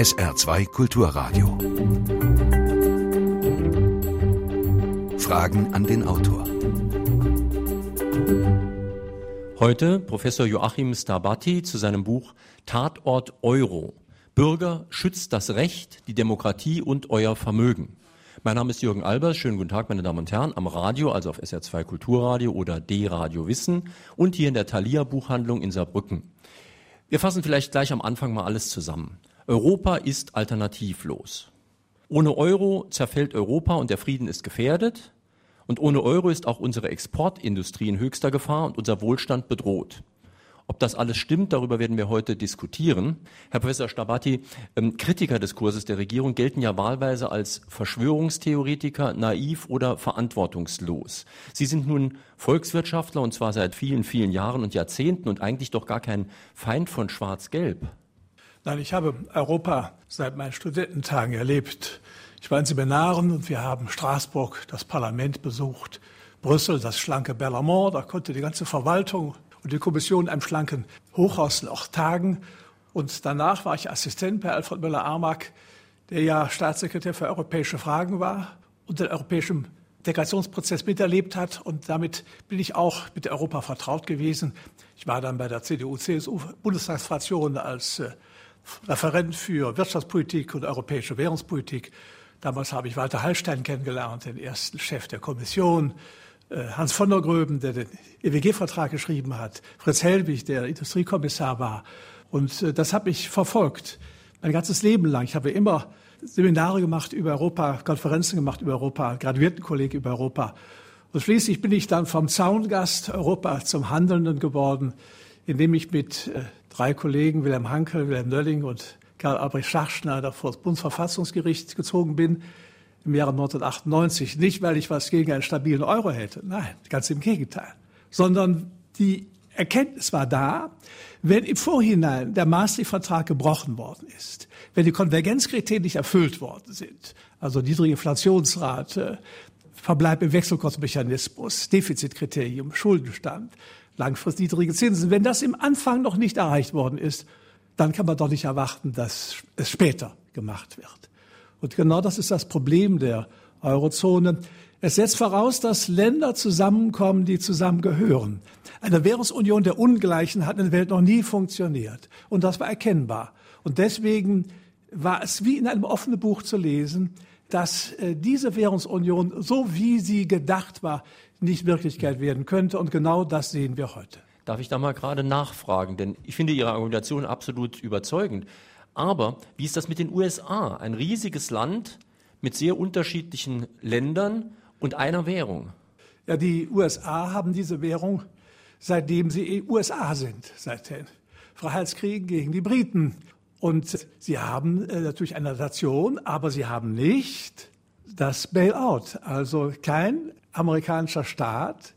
SR2 Kulturradio. Fragen an den Autor. Heute Professor Joachim Starbatti zu seinem Buch Tatort Euro. Bürger schützt das Recht, die Demokratie und euer Vermögen. Mein Name ist Jürgen Albers. Schönen guten Tag, meine Damen und Herren, am Radio, also auf SR2 Kulturradio oder D-Radio Wissen und hier in der Thalia Buchhandlung in Saarbrücken. Wir fassen vielleicht gleich am Anfang mal alles zusammen. Europa ist alternativlos. Ohne Euro zerfällt Europa und der Frieden ist gefährdet. Und ohne Euro ist auch unsere Exportindustrie in höchster Gefahr und unser Wohlstand bedroht. Ob das alles stimmt, darüber werden wir heute diskutieren. Herr Professor Stabati, ähm, Kritiker des Kurses der Regierung gelten ja wahlweise als Verschwörungstheoretiker, naiv oder verantwortungslos. Sie sind nun Volkswirtschaftler und zwar seit vielen, vielen Jahren und Jahrzehnten und eigentlich doch gar kein Feind von Schwarz-Gelb. Nein, ich habe Europa seit meinen Studententagen erlebt. Ich war in Seminaren und wir haben Straßburg, das Parlament besucht, Brüssel, das schlanke Berlamont, da konnte die ganze Verwaltung und die Kommission in einem schlanken Hochhaus auch tagen. Und danach war ich Assistent bei Alfred Müller-Armack, der ja Staatssekretär für europäische Fragen war und den europäischen Integrationsprozess miterlebt hat. Und damit bin ich auch mit Europa vertraut gewesen. Ich war dann bei der CDU-CSU-Bundestagsfraktion als äh, Referent für Wirtschaftspolitik und europäische Währungspolitik. Damals habe ich Walter Hallstein kennengelernt, den ersten Chef der Kommission. Äh, Hans von der Gröben, der den EWG-Vertrag geschrieben hat, Fritz Helbig, der Industriekommissar war. Und äh, das habe ich verfolgt, mein ganzes Leben lang. Ich habe immer Seminare gemacht über Europa, Konferenzen gemacht über Europa, Graduiertenkolleg über Europa. Und schließlich bin ich dann vom Zaungast Europa zum Handelnden geworden, indem ich mit äh, drei Kollegen, Wilhelm Hankel, Wilhelm Nölling und Karl Albrecht Schachschneider vor das Bundesverfassungsgericht gezogen bin im Jahre 1998. Nicht, weil ich was gegen einen stabilen Euro hätte, nein, ganz im Gegenteil, sondern die Erkenntnis war da, wenn im Vorhinein der Maastricht-Vertrag gebrochen worden ist, wenn die Konvergenzkriterien nicht erfüllt worden sind, also niedrige Inflationsrate, Verbleib im Wechselkursmechanismus, Defizitkriterium, Schuldenstand, langfristig niedrige Zinsen, wenn das im Anfang noch nicht erreicht worden ist, dann kann man doch nicht erwarten, dass es später gemacht wird. Und genau das ist das Problem der Eurozone. Es setzt voraus, dass Länder zusammenkommen, die zusammengehören. Eine Währungsunion der Ungleichen hat in der Welt noch nie funktioniert. Und das war erkennbar. Und deswegen war es wie in einem offenen Buch zu lesen, dass äh, diese Währungsunion, so wie sie gedacht war, nicht Wirklichkeit werden könnte. Und genau das sehen wir heute. Darf ich da mal gerade nachfragen? Denn ich finde Ihre Argumentation absolut überzeugend. Aber wie ist das mit den USA? Ein riesiges Land mit sehr unterschiedlichen Ländern und einer Währung. Ja, die USA haben diese Währung, seitdem sie USA sind, seit den Freiheitskriegen gegen die Briten. Und sie haben äh, natürlich eine Nation, aber sie haben nicht das Bailout. Also kein amerikanischer Staat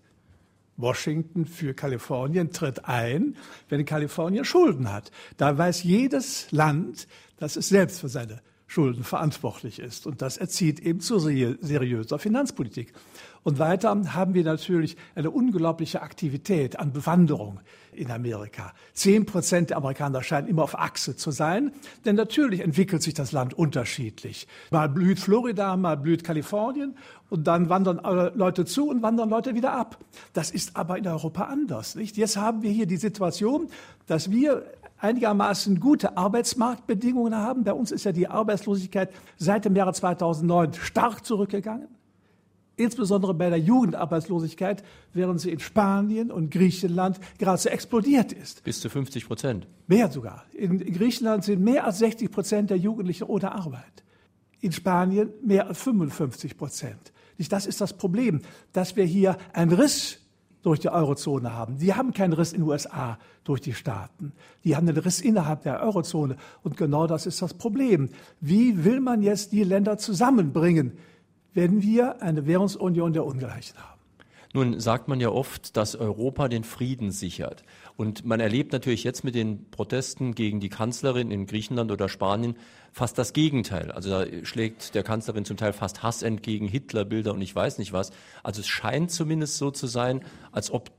Washington für Kalifornien tritt ein, wenn Kalifornien Schulden hat. Da weiß jedes Land, dass es selbst für seine Schulden verantwortlich ist. Und das erzieht eben zu seriöser Finanzpolitik. Und weiter haben wir natürlich eine unglaubliche Aktivität an Bewanderung in Amerika. Zehn Prozent der Amerikaner scheinen immer auf Achse zu sein, denn natürlich entwickelt sich das Land unterschiedlich. Mal blüht Florida, mal blüht Kalifornien und dann wandern Leute zu und wandern Leute wieder ab. Das ist aber in Europa anders. Nicht? Jetzt haben wir hier die Situation, dass wir einigermaßen gute Arbeitsmarktbedingungen haben. Bei uns ist ja die Arbeitslosigkeit seit dem Jahre 2009 stark zurückgegangen insbesondere bei der Jugendarbeitslosigkeit, während sie in Spanien und Griechenland geradezu explodiert ist. Bis zu 50 Prozent. Mehr sogar. In, Griechenland sind mehr als 60 Prozent der Jugendlichen ohne Arbeit. In Spanien mehr als 55 Prozent. Das ist das Problem, dass wir hier einen Riss durch die Eurozone haben. Die haben keinen Riss in den USA durch die Staaten. Die haben einen Riss innerhalb der Eurozone. Und genau das ist das Problem. Wie will man jetzt die Länder zusammenbringen? Wenn wir eine Währungsunion der Ungleichen haben. Nun sagt man ja oft, dass Europa den Frieden sichert. Und man erlebt natürlich jetzt mit den Protesten gegen die Kanzlerin in Griechenland oder Spanien fast das Gegenteil. Also da schlägt der Kanzlerin zum Teil fast Hass entgegen, Hitlerbilder und ich weiß nicht was. Also es scheint zumindest so zu sein, als ob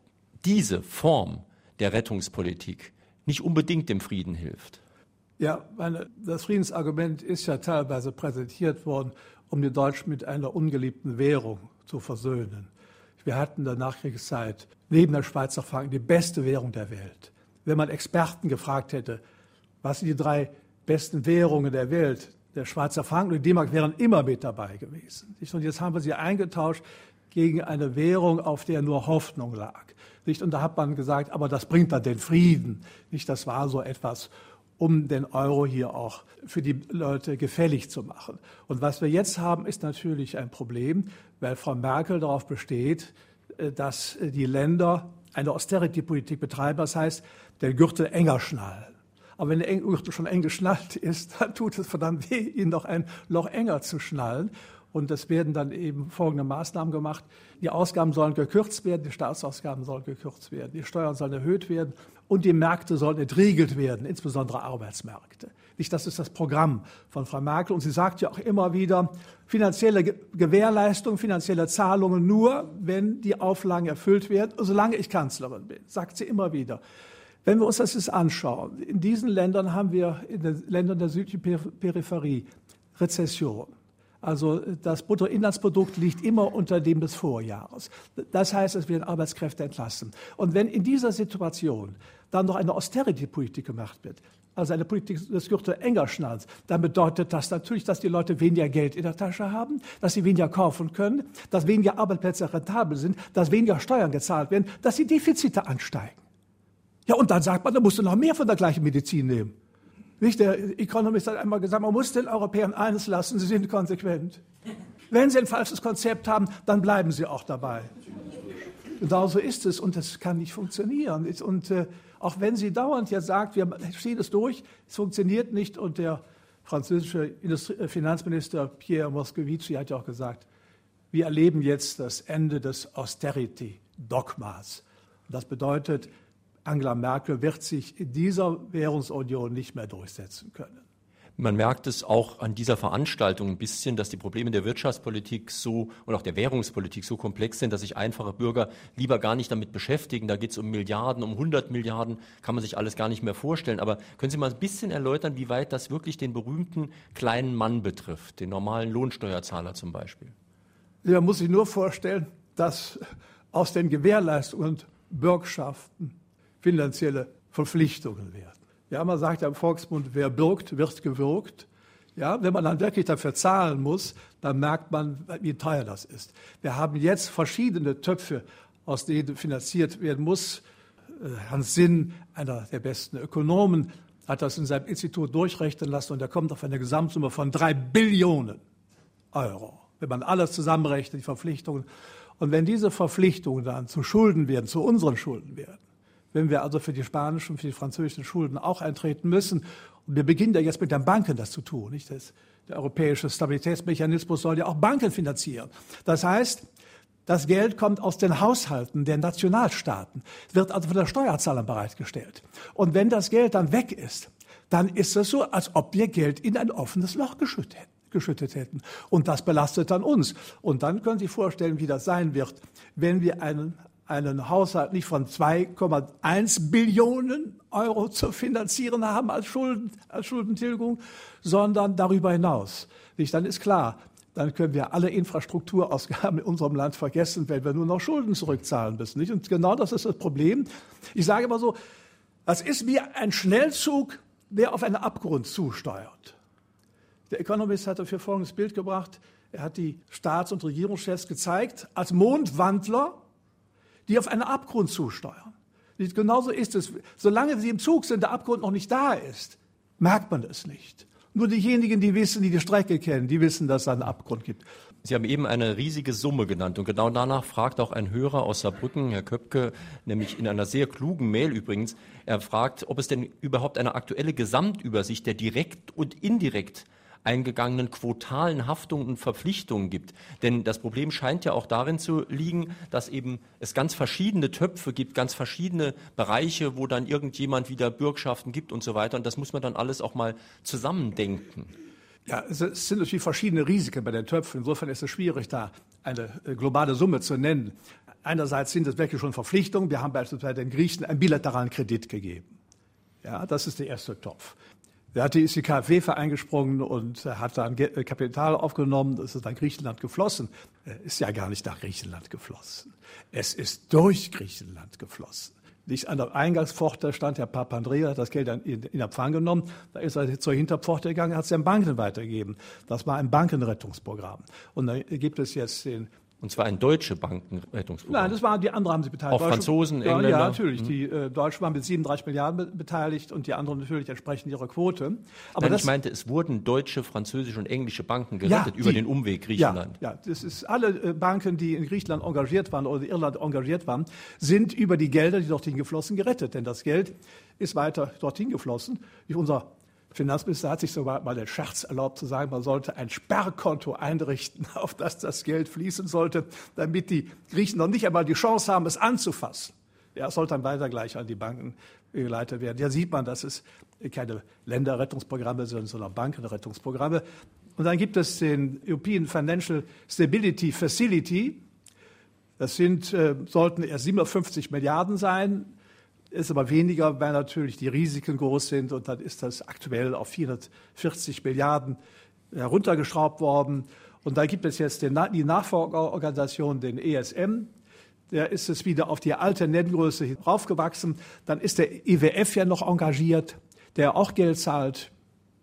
diese Form der Rettungspolitik nicht unbedingt dem Frieden hilft. Ja, meine, das Friedensargument ist ja teilweise präsentiert worden, um die Deutschen mit einer ungeliebten Währung zu versöhnen. Wir hatten in der Nachkriegszeit neben der Schweizer Franken die beste Währung der Welt. Wenn man Experten gefragt hätte, was sind die drei besten Währungen der Welt, der Schweizer Franken und die D-Mark wären immer mit dabei gewesen. Und jetzt haben wir sie eingetauscht gegen eine Währung, auf der nur Hoffnung lag. Und da hat man gesagt, aber das bringt dann den Frieden. Das war so etwas, um den Euro hier auch für die Leute gefällig zu machen. Und was wir jetzt haben, ist natürlich ein Problem, weil Frau Merkel darauf besteht, äh, dass die Länder eine Austerity-Politik betreiben. Das heißt, der Gürtel enger schnallen. Aber wenn der Gürtel schon eng geschnallt ist, dann tut es verdammt weh, ihn noch ein Loch enger zu schnallen. Und es werden dann eben folgende Maßnahmen gemacht. Die Ausgaben sollen gekürzt werden, die Staatsausgaben sollen gekürzt werden, die Steuern sollen erhöht werden und die Märkte sollen entriegelt werden, insbesondere Arbeitsmärkte. Nicht, das ist das Programm von Frau Merkel. Und sie sagt ja auch immer wieder, finanzielle Gewährleistung, finanzielle Zahlungen nur, wenn die Auflagen erfüllt werden, solange ich Kanzlerin bin, sagt sie immer wieder. Wenn wir uns das jetzt anschauen, in diesen Ländern haben wir, in den Ländern der südlichen Peripherie, Rezession. Also das Bruttoinlandsprodukt liegt immer unter dem des Vorjahres. Das heißt, es werden Arbeitskräfte entlassen. Und wenn in dieser Situation dann noch eine Austerity-Politik gemacht wird, also eine Politik des Gürtel enger schnallt, dann bedeutet das natürlich, dass die Leute weniger Geld in der Tasche haben, dass sie weniger kaufen können, dass weniger Arbeitsplätze rentabel sind, dass weniger Steuern gezahlt werden, dass die Defizite ansteigen. Ja, und dann sagt man, da musst du noch mehr von der gleichen Medizin nehmen. Nicht? Der Economist hat einmal gesagt, man muss den Europäern eines lassen, sie sind konsequent. Wenn sie ein falsches Konzept haben, dann bleiben sie auch dabei. Genau so ist es und das kann nicht funktionieren. Und äh, auch wenn sie dauernd jetzt sagt, wir ziehen es durch, es funktioniert nicht und der französische Industrie äh, Finanzminister Pierre Moscovici hat ja auch gesagt, wir erleben jetzt das Ende des Austerity-Dogmas. Das bedeutet, Angela Merkel wird sich in dieser Währungsunion nicht mehr durchsetzen können. Man merkt es auch an dieser Veranstaltung ein bisschen, dass die Probleme der Wirtschaftspolitik so und auch der Währungspolitik so komplex sind, dass sich einfache Bürger lieber gar nicht damit beschäftigen. Da geht es um Milliarden, um 100 Milliarden, kann man sich alles gar nicht mehr vorstellen. Aber können Sie mal ein bisschen erläutern, wie weit das wirklich den berühmten kleinen Mann betrifft, den normalen Lohnsteuerzahler zum Beispiel? Ja, muss sich nur vorstellen, dass aus den Gewährleistungen und Bürgschaften finanzielle Verpflichtungen werden. Ja, man sagt ja im Volksmund, wer birgt, wird gewürgt. Ja, wenn man dann wirklich dafür zahlen muss, dann merkt man, wie teuer das ist. Wir haben jetzt verschiedene Töpfe, aus denen finanziert werden muss. Äh, Hans Sinn, einer der besten Ökonomen, hat das in seinem Institut durchrechnen lassen und er kommt auf eine Gesamtsumme von drei Billionen Euro. Wenn man alles zusammenrechnet, die Verpflichtungen. Und wenn diese Verpflichtungen dann zu Schulden werden, zu unseren Schulden werden, wenn wir also für die spanischen für die französischen Schulden auch eintreten müssen. Und wir beginnen ja jetzt mit den Banken das zu tun. Nicht? Das, der europäische Stabilitätsmechanismus soll ja auch Banken finanzieren. Das heißt, das Geld kommt aus den Haushalten der Nationalstaaten, wird also von der Steuerzahler bereitgestellt. Und wenn das Geld dann weg ist, dann ist es so, als ob wir Geld in ein offenes Loch geschüttet geschüttet hätten. Und das belastet dann uns. Und dann können Sie sich vorstellen, wie das sein wird, wenn wir einen einen Haushalt nicht von 2,1 Billionen Euro zu finanzieren haben als, Schulden, als Schuldentilgung, sondern darüber hinaus. Dann ist klar, dann können wir alle Infrastrukturausgaben in unserem Land vergessen, wenn wir nur noch Schulden zurückzahlen müssen. Nicht? Und genau das ist das Problem. Ich sage immer so, das ist wie ein Schnellzug, der auf einen Abgrund zusteuert. Der Economist hat dafür folgendes Bild gebracht. Er hat die Staats- und Regierungschefs gezeigt als Mondwandler, die auf einen Abgrund zusteuern. Genauso ist es. Solange sie im Zug sind, der Abgrund noch nicht da ist, merkt man es nicht. Nur diejenigen, die wissen, die die Strecke kennen, die wissen, dass es einen Abgrund gibt. Sie haben eben eine riesige Summe genannt und genau danach fragt auch ein Hörer aus Saarbrücken, Herr Köpke, nämlich in einer sehr klugen Mail übrigens. Er fragt, ob es denn überhaupt eine aktuelle Gesamtübersicht der direkt und indirekt eingegangenen quotalen Haftungen und Verpflichtungen gibt. Denn das Problem scheint ja auch darin zu liegen, dass eben es ganz verschiedene Töpfe gibt, ganz verschiedene Bereiche, wo dann irgendjemand wieder Bürgschaften gibt und so weiter. Und das muss man dann alles auch mal zusammendenken. Ja, es sind natürlich verschiedene Risiken bei den Töpfen. Insofern ist es schwierig, da eine äh, globale Summe zu nennen. Einerseits sind es wirklich schon Verpflichtungen. Wir haben beispielsweise den Griechen einen bilateralen Kredit gegeben. Ja, das ist der erste Topf. Da ist die KfW eingesprungen und hat dann Kapital aufgenommen. Das ist dann Griechenland geflossen. Ist ja gar nicht nach Griechenland geflossen. Es ist durch Griechenland geflossen. Nicht an der Eingangspforte stand der Papandreou, hat das Geld in, in Empfang genommen. Da ist er zur Hinterpforte gegangen, hat es den Banken weitergegeben. Das war ein Bankenrettungsprogramm. Und da gibt es jetzt den und zwar ein deutsche Bankenrettungsprogramm. Nein, das waren die anderen haben sie beteiligt. Auch Franzosen, ja, Engländer. Ja, natürlich. Mhm. Die äh, Deutschen waren mit 37 Milliarden beteiligt und die anderen natürlich entsprechend ihrer Quote. Aber Nein, das, ich meinte, es wurden deutsche, französische und englische Banken gerettet ja, über den Umweg Griechenland. Ja, ja, das ist alle äh, Banken, die in Griechenland engagiert waren oder in Irland engagiert waren, sind über die Gelder, die dorthin geflossen, gerettet. Denn das Geld ist weiter dorthin geflossen. Unser Finanzminister hat sich sogar mal den Scherz erlaubt zu sagen, man sollte ein Sperrkonto einrichten, auf das das Geld fließen sollte, damit die Griechen noch nicht einmal die Chance haben, es anzufassen. Ja, es sollte dann weiter gleich an die Banken geleitet werden. Ja, sieht man, dass es keine Länderrettungsprogramme sind, sondern Bankenrettungsprogramme. Und dann gibt es den European Financial Stability Facility. Das sind, äh, sollten erst 750 Milliarden sein ist aber weniger, weil natürlich die Risiken groß sind und dann ist das aktuell auf 440 Milliarden heruntergeschraubt worden. Und da gibt es jetzt den, die Nachfolgeorganisation, den ESM. Der ist es wieder auf die alte Nenngröße raufgewachsen. Dann ist der IWF ja noch engagiert, der auch Geld zahlt.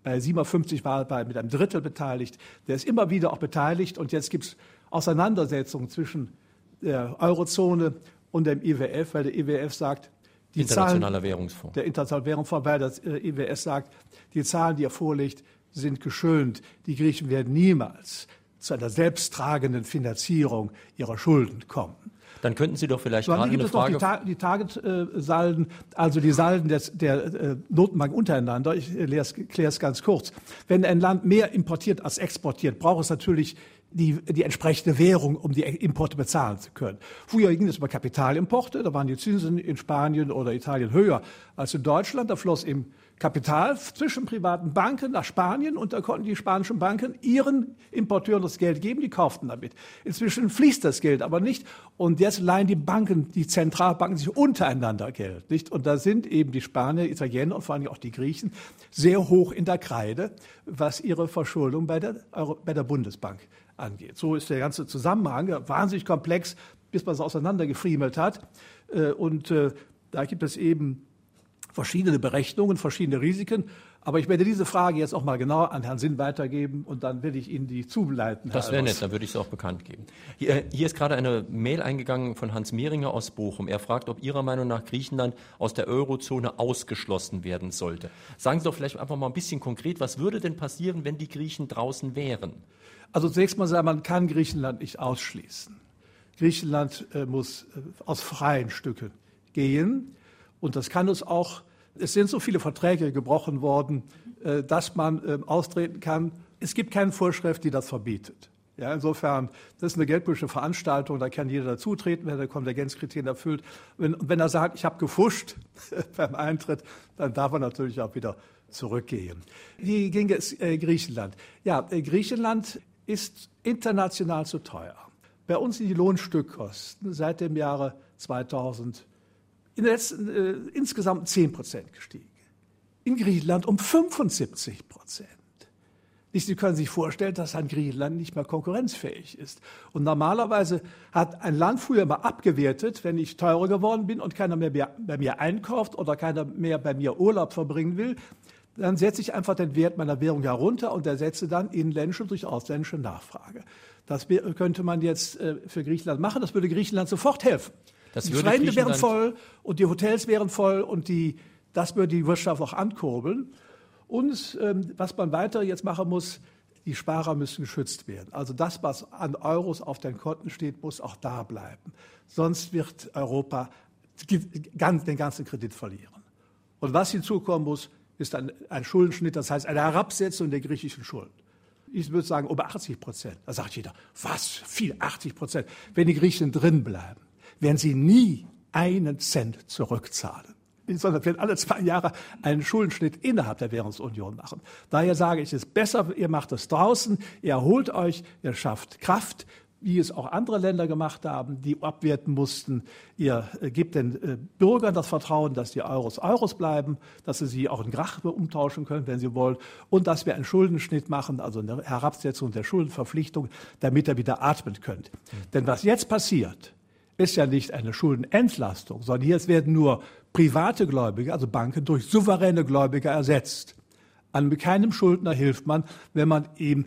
Bei 57 war er mit einem Drittel beteiligt. Der ist immer wieder auch beteiligt. Und jetzt gibt es Auseinandersetzungen zwischen der Eurozone und dem IWF, weil der IWF sagt, die Internationaler Zahlen, Währungsfonds. Der Internationale Währungsfonds, weil das äh, IWS sagt, die Zahlen, die er vorlegt, sind geschönt. Die Griechen werden niemals zu einer selbsttragenden Finanzierung ihrer Schulden kommen. Dann könnten Sie doch vielleicht so, gerade gibt eine es Frage... Noch die, Ta die Target-Salden, also die Salden des, der äh, Notenbank untereinander. Ich äh, kläre es ganz kurz. Wenn ein Land mehr importiert als exportiert, braucht es natürlich die, die entsprechende Währung, um die Importe bezahlen zu können. Früher ging es über Kapitalimporte, da waren die Zinsen in Spanien oder Italien höher als in Deutschland. Da floss eben Kapital zwischen privaten Banken nach Spanien und da konnten die spanischen Banken ihren Importeuren das Geld geben, die kauften damit. Inzwischen fließt das Geld aber nicht und jetzt leihen die Banken, die Zentralbanken sich untereinander Geld, nicht? Und da sind eben die Spanier, Italiener und vor allem auch die Griechen sehr hoch in der Kreide, was ihre Verschuldung bei der, bei der Bundesbank angeht. So ist der ganze Zusammenhang wahnsinnig komplex, bis man es auseinandergefriemelt hat. Äh, und äh, da gibt es eben verschiedene Berechnungen, verschiedene Risiken. Aber ich werde diese Frage jetzt auch mal genau an Herrn Sinn weitergeben und dann werde ich Ihnen die zuleiten. Das wäre nett, dann würde ich es auch bekannt geben. Hier, hier, ist gerade eine Mail eingegangen von Hans Mehringer aus Bochum. Er fragt, ob Ihrer Meinung nach Griechenland aus der Eurozone ausgeschlossen werden sollte. Sagen Sie doch vielleicht einfach mal ein bisschen konkret, was würde denn passieren, wenn die Griechen draußen wären? Also zunächst mal sagen, man kann Griechenland nicht ausschließen. Griechenland äh, muss äh, aus freien Stücken gehen. Und das kann es auch. Es sind so viele Verträge gebrochen worden, äh, dass man äh, austreten kann. Es gibt keine Vorschrift, die das verbietet. Ja, insofern, das ist eine geldpolitische Veranstaltung, da kann jeder dazutreten, wenn er Konvergenzkriterien erfüllt. Wenn, wenn er sagt, ich habe gefuscht beim Eintritt, dann darf er natürlich auch wieder zurückgehen. Wie ging es äh, Griechenland? Ja, äh, Griechenland ist international zu teuer. Bei uns sind die Lohnstückkosten seit dem Jahre 2000 in den letzten äh, insgesamt 10 Prozent gestiegen. In Griechenland um 75 Prozent. Sie können sich vorstellen, dass ein Griechenland nicht mehr konkurrenzfähig ist. Und normalerweise hat ein Land früher mal abgewertet, wenn ich teurer geworden bin und keiner mehr bei mir einkauft oder keiner mehr bei mir Urlaub verbringen will, dann setze ich einfach den Wert meiner Währung herunter und ersetze dann inländische durch ausländische Nachfrage. Das könnte man jetzt äh, für Griechenland machen. Das würde Griechenland sofort helfen. Das die Strände wären voll und die Hotels wären voll und die, das würde die Wirtschaft auch ankurbeln. Und ähm, was man weiter jetzt machen muss, die Sparer müssen geschützt werden. Also das, was an Euros auf den Konten steht, muss auch da bleiben. Sonst wird Europa den ganzen Kredit verlieren. Und was hinzukommen muss, ist ein, ein Schuldenschnitt, das heißt eine Herabsetzung der griechischen Schulden. Ich würde sagen, über 80 Prozent. Da sagt jeder, was, viel, 80 Prozent. Wenn die Griechen drin bleiben, werden sie nie einen Cent zurückzahlen sondern werden alle zwei Jahre einen Schuldenschnitt innerhalb der Währungsunion machen. Daher sage ich, es ist besser, ihr macht es draußen, ihr erholt euch, ihr schafft Kraft, wie es auch andere Länder gemacht haben, die abwerten mussten. Ihr äh, gebt den äh, Bürgern das Vertrauen, dass die Euros Euros bleiben, dass sie sie auch in Grach umtauschen können, wenn sie wollen, und dass wir einen Schuldenschnitt machen, also eine Herabsetzung der Schuldenverpflichtung, damit ihr wieder atmen könnt. Mhm. Denn was jetzt passiert, ist ja nicht eine Schuldenentlastung, sondern hier werden nur private Gläubiger, also Banken, durch souveräne Gläubiger ersetzt. An keinem Schuldner hilft man, wenn man ihm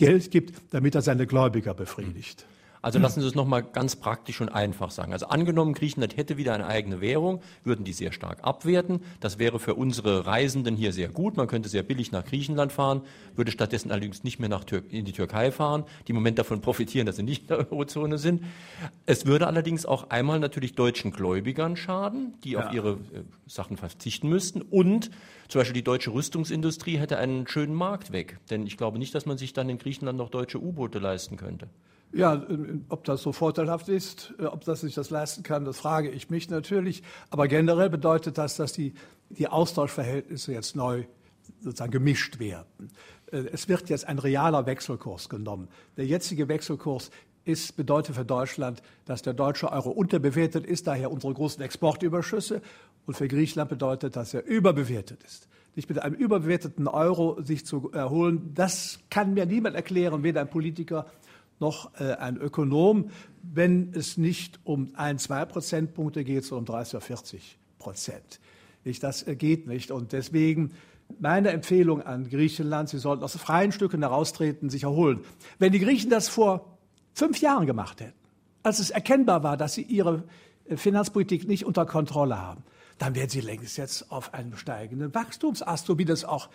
Geld gibt, damit er seine Gläubiger befriedigt. Also lassen Sie es nochmal ganz praktisch und einfach sagen. Also angenommen, Griechenland hätte wieder eine eigene Währung, würden die sehr stark abwerten. Das wäre für unsere Reisenden hier sehr gut. Man könnte sehr billig nach Griechenland fahren, würde stattdessen allerdings nicht mehr nach Tür in die Türkei fahren, die im Moment davon profitieren, dass sie nicht in der Eurozone sind. Es würde allerdings auch einmal natürlich deutschen Gläubigern schaden, die ja. auf ihre äh, Sachen verzichten müssten. Und zum Beispiel die deutsche Rüstungsindustrie hätte einen schönen Markt weg. Denn ich glaube nicht, dass man sich dann in Griechenland noch deutsche U-Boote leisten könnte. Ja, äh, ob das so vorteilhaft ist, äh, ob das sich das leisten kann, das frage ich mich natürlich. Aber generell bedeutet das, dass die, die Austauschverhältnisse jetzt neu sozusagen gemischt werden. Äh, es wird jetzt ein realer Wechselkurs genommen. Der jetzige Wechselkurs ist, bedeutet für Deutschland, dass der deutsche Euro unterbewertet ist, daher unsere großen Exportüberschüsse. Und für Griechenland bedeutet, dass er überbewertet ist. Nicht mit einem überbewerteten Euro sich zu erholen, das kann mir niemand erklären, weder ein Politiker noch äh, ein Ökonom, wenn es nicht um ein, zwei Prozentpunkte geht, sondern um 30 oder 40 Prozent. Nicht, das äh, geht nicht. Und deswegen meine Empfehlung an Griechenland, sie sollten aus freien Stücken heraustreten, sich erholen. Wenn die Griechen das vor fünf Jahren gemacht hätten, als es erkennbar war, dass sie ihre äh, Finanzpolitik nicht unter Kontrolle haben, dann wären sie längst jetzt auf einem steigenden Wachstumsast, so wie das auch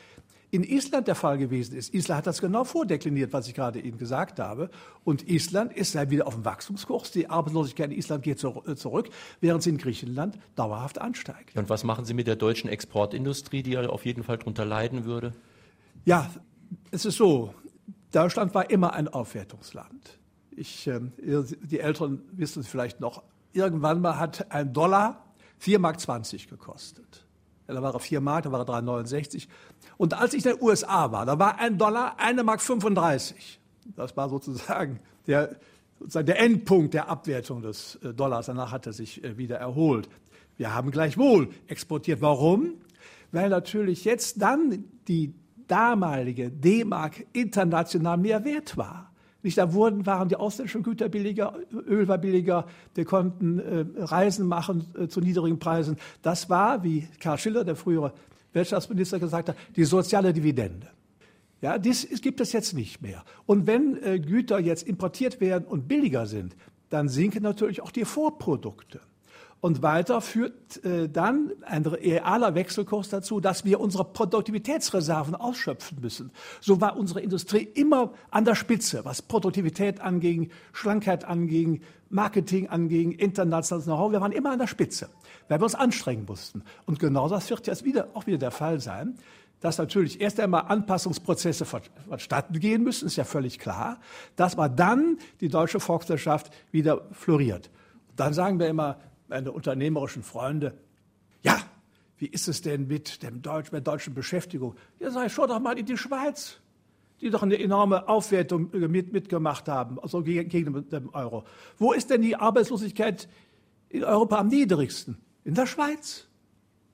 in Island der Fall gewesen ist. Island hat das genau vordekliniert, was ich gerade eben gesagt habe. Und Island ist ja wieder auf dem Wachstumskurs. Die Arbeitslosigkeit in Island geht äh, zurück, während sie in Griechenland dauerhaft ansteigt. Und was machen Sie mit der deutschen Exportindustrie, die ja auf jeden Fall darunter leiden würde? Ja, es ist so. Deutschland war immer ein Aufwertungsland. Ich, äh, die Älteren wissen es vielleicht noch. Irgendwann mal hat ein Dollar 4,20 Mark gekostet. Da war er 4 Mark, da war er 3,69. Und als ich in den USA war, da war ein Dollar 1 Mark 35. Das war sozusagen der, sozusagen der Endpunkt der Abwertung des äh, Dollars. Danach hat er sich äh, wieder erholt. Wir haben gleichwohl exportiert. Warum? Weil natürlich jetzt dann die damalige D-Mark international mehr wert war. Nicht, da wurden, waren die ausländischen Güter billiger, Öl war billiger, wir konnten äh, Reisen machen äh, zu niedrigen Preisen. Das war, wie Karl Schiller, der frühere Wirtschaftsminister, gesagt hat, die soziale Dividende. Ja, das gibt es jetzt nicht mehr. Und wenn äh, Güter jetzt importiert werden und billiger sind, dann sinken natürlich auch die Vorprodukte. Und weiter führt äh, dann ein realer Wechselkurs dazu, dass wir unsere Produktivitätsreserven ausschöpfen müssen. So war unsere Industrie immer an der Spitze, was Produktivität anging, Schlankheit anging, Marketing anging, internationales Know-how. Wir waren immer an der Spitze, weil wir uns anstrengen mussten. Und genau das wird jetzt wieder, auch wieder der Fall sein dass natürlich erst einmal Anpassungsprozesse vonstatten gehen müssen, ist ja völlig klar, dass man dann die deutsche Volkswirtschaft wieder floriert. Dann sagen wir immer, meine unternehmerischen Freunde, ja, wie ist es denn mit, dem Deutsch, mit der deutschen Beschäftigung? Ja, sag ich, schau doch mal in die Schweiz, die doch eine enorme Aufwertung mit, mitgemacht haben, also gegen, gegen den Euro. Wo ist denn die Arbeitslosigkeit in Europa am niedrigsten? In der Schweiz.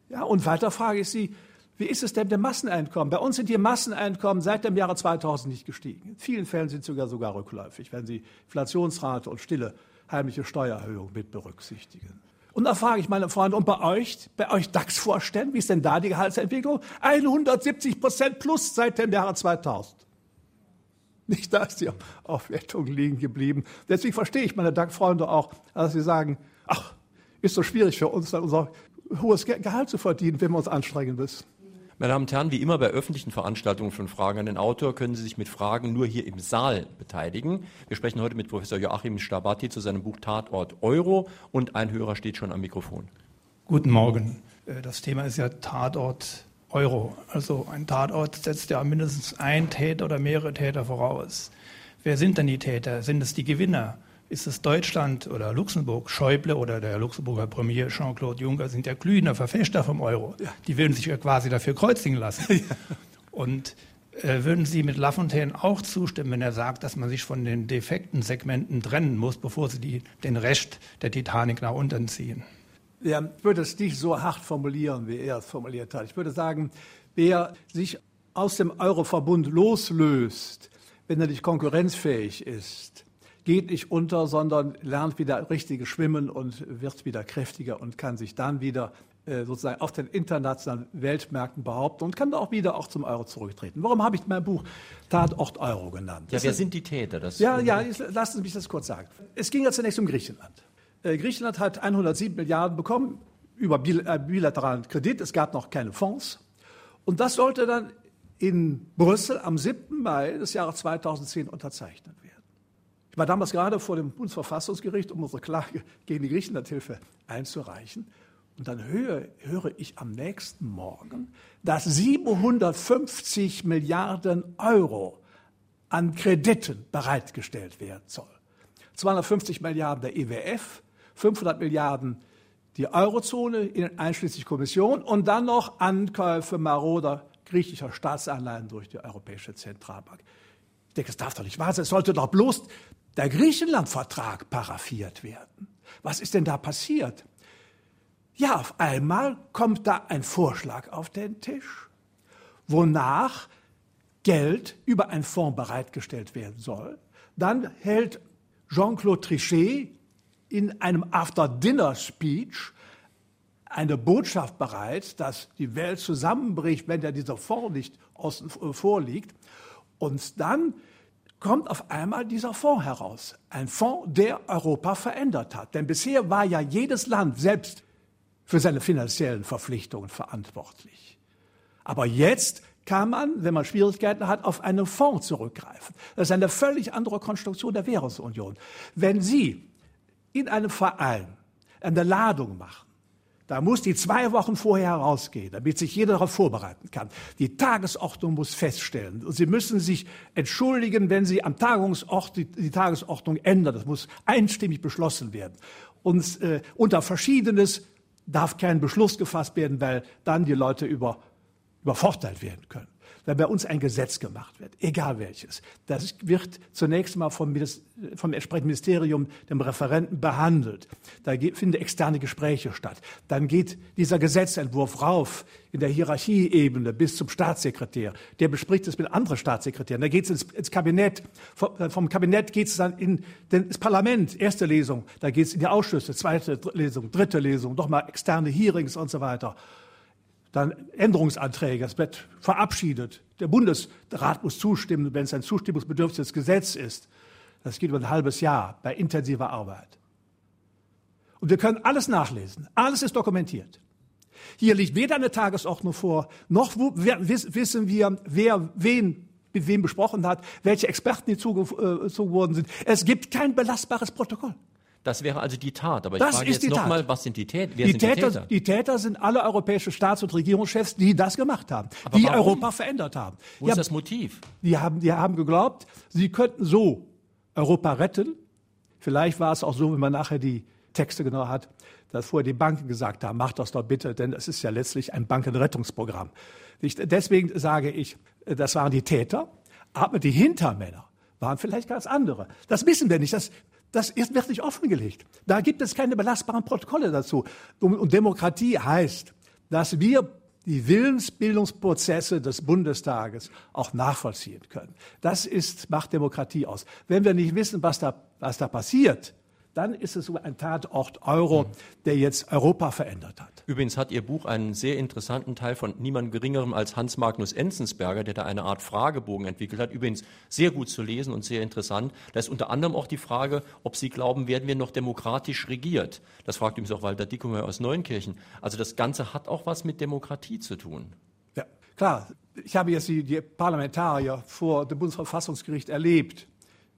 Ja, und weiter frage ich Sie, wie ist es denn mit dem Masseneinkommen? Bei uns sind die Masseneinkommen seit dem Jahre 2000 nicht gestiegen. In vielen Fällen sind sie sogar, sogar rückläufig, wenn Sie Inflationsrate und stille heimliche Steuererhöhung mit berücksichtigen. Und da frage ich meine Freunde, und bei euch, bei euch DAX-Vorständen, wie ist denn da die Gehaltsentwicklung? 170 Prozent plus seit dem Jahre 2000. Nicht da ist die Aufwertung liegen geblieben. Deswegen verstehe ich meine DAX-Freunde auch, dass sie sagen, ach, ist so schwierig für uns, unser hohes Gehalt zu verdienen, wenn wir uns anstrengen müssen. Meine Damen und Herren, wie immer bei öffentlichen Veranstaltungen von Fragen an den Autor können Sie sich mit Fragen nur hier im Saal beteiligen. Wir sprechen heute mit Professor Joachim Stabatti zu seinem Buch Tatort Euro und ein Hörer steht schon am Mikrofon. Guten Morgen. Äh, das Thema ist ja Tatort Euro. Also ein Tatort setzt ja mindestens ein Täter oder mehrere Täter voraus. Wer sind denn die Täter? Sind es die Gewinner? Ist es Deutschland oder Luxemburg, Schäuble oder der Luxemburger Premier Jean-Claude Juncker sind ja glühende Verfechter vom Euro. Ja. Die würden sich ja quasi dafür kreuzigen lassen. Ja. Und Äh, würden Sie mit Lafontaine auch zustimmen, wenn er sagt, dass man sich von den defekten Segmenten trennen muss, bevor Sie die, den Rest der Titanic nach unten ziehen? Ja, ich würde es nicht so hart formulieren, wie er es formuliert hat. Ich würde sagen, wer sich aus dem Euroverbund loslöst, wenn er nicht konkurrenzfähig ist, geht nicht unter, sondern lernt wieder richtiges Schwimmen und wird wieder kräftiger und kann sich dann wieder äh, sozusagen auf den internationalen Weltmärkten behaupten und kann auch wieder auch zum Euro zurücktreten. Warum habe ich mein Buch Tatort Euro genannt? Ja, das wer ist, sind die Täter? Das ja, ja, lassen Sie mich das kurz sagen. Es ging ja zunächst um Griechenland. Äh, Griechenland hat 107 Milliarden bekommen über äh, bilateralen Kredit. Es gab noch keine Fonds. Und das sollte dann in Brüssel am 7. Mai des Jahres 2010 unterzeichnet. Ich war damals gerade vor dem Bundesverfassungsgericht, um unsere Klage gegen die Griechenlandhilfe einzureichen. Und dann höre, höre ich am nächsten Morgen, dass 750 Milliarden Euro an Krediten bereitgestellt werden soll. 250 Milliarden der IWF, 500 Milliarden die Eurozone, einschließlich Kommission und dann noch Ankäufe maroder griechischer Staatsanleihen durch die Europäische Zentralbank. Ich denke, es darf doch nicht wahr sein. Es sollte doch bloß der Griechenland-Vertrag paraffiert werden. Was ist denn da passiert? Ja, auf einmal kommt da ein Vorschlag auf den Tisch, wonach Geld über einen Fonds bereitgestellt werden soll. Dann hält Jean-Claude Trichet in einem After-Dinner-Speech eine Botschaft bereit, dass die Welt zusammenbricht, wenn ja dieser Fonds nicht außen vorliegt. Und dann kommt auf einmal dieser Fonds heraus. Ein Fonds, der Europa verändert hat. Denn bisher war ja jedes Land selbst für seine finanziellen Verpflichtungen verantwortlich. Aber jetzt kann man, wenn man Schwierigkeiten hat, auf einen Fonds zurückgreifen. Das ist eine völlig andere Konstruktion der Währungsunion. Wenn Sie in einem Verein eine Ladung machen, da muss die zwei Wochen vorher herausgehen, damit sich jeder darauf vorbereiten kann. Die Tagesordnung muss feststellen. Und Sie müssen sich entschuldigen, wenn Sie am Tagungsort die, die Tagesordnung ändern. Das muss einstimmig beschlossen werden. Und äh, unter Verschiedenes darf kein Beschluss gefasst werden, weil dann die Leute über, übervorteilt werden können wenn bei uns ein Gesetz gemacht wird, egal welches. Das wird zunächst mal vom, vom entsprechenden Ministerium, dem Referenten behandelt. Da finden externe Gespräche statt. Dann geht dieser Gesetzentwurf rauf in der Hierarchieebene bis zum Staatssekretär. Der bespricht es mit anderen Staatssekretären. Da geht es ins, ins, Kabinett. Vom, äh, vom Kabinett geht es dann in das Parlament. Erste Lesung. Da geht es in die Ausschüsse. Zweite Lesung, dritte Lesung. Nochmal externe Hearings und so weiter dann Änderungsanträge, es wird verabschiedet. Der Bundesrat muss zustimmen, wenn es ein zustimmungsbedürftiges Gesetz ist. Das geht über ein halbes Jahr bei intensiver Arbeit. Und wir können alles nachlesen. Alles ist dokumentiert. Hier liegt weder eine Tagesordnung vor, noch wissen wir, wer wen mit wem besprochen hat, welche Experten hinzugezogen äh, worden sind. Es gibt kein belastbares Protokoll. Das wäre also die Tat. Aber ich das frage jetzt nochmal, was sind die Täter? Wer die, sind Täter, die Täter? Die Täter sind alle europäische Staats- und Regierungschefs, die das gemacht haben, Aber die warum? Europa verändert haben. Wo die ist das Motiv? Die haben, die haben geglaubt, sie könnten so Europa retten. Vielleicht war es auch so, wenn man nachher die Texte genau hat, dass vorher die Banken gesagt haben, macht das doch bitte, denn es ist ja letztlich ein Bankenrettungsprogramm. Deswegen sage ich, das waren die Täter, aber die Hintermänner waren vielleicht ganz andere. Das wissen wir nicht. Das das ist, wird nicht offengelegt. Da gibt es keine belastbaren Protokolle dazu. Und Demokratie heißt, dass wir die Willensbildungsprozesse des Bundestages auch nachvollziehen können. Das ist, macht Demokratie aus. Wenn wir nicht wissen, was da, was da passiert, dann ist es so ein Tatort Euro, der jetzt Europa verändert hat. Übrigens hat Ihr Buch einen sehr interessanten Teil von niemand Geringerem als Hans Magnus Enzensberger, der da eine Art Fragebogen entwickelt hat. Übrigens sehr gut zu lesen und sehr interessant. Da ist unter anderem auch die Frage, ob Sie glauben, werden wir noch demokratisch regiert? Das fragt übrigens auch Walter Dickumer aus Neunkirchen. Also das Ganze hat auch was mit Demokratie zu tun. Ja, klar. Ich habe jetzt die, die Parlamentarier vor dem Bundesverfassungsgericht erlebt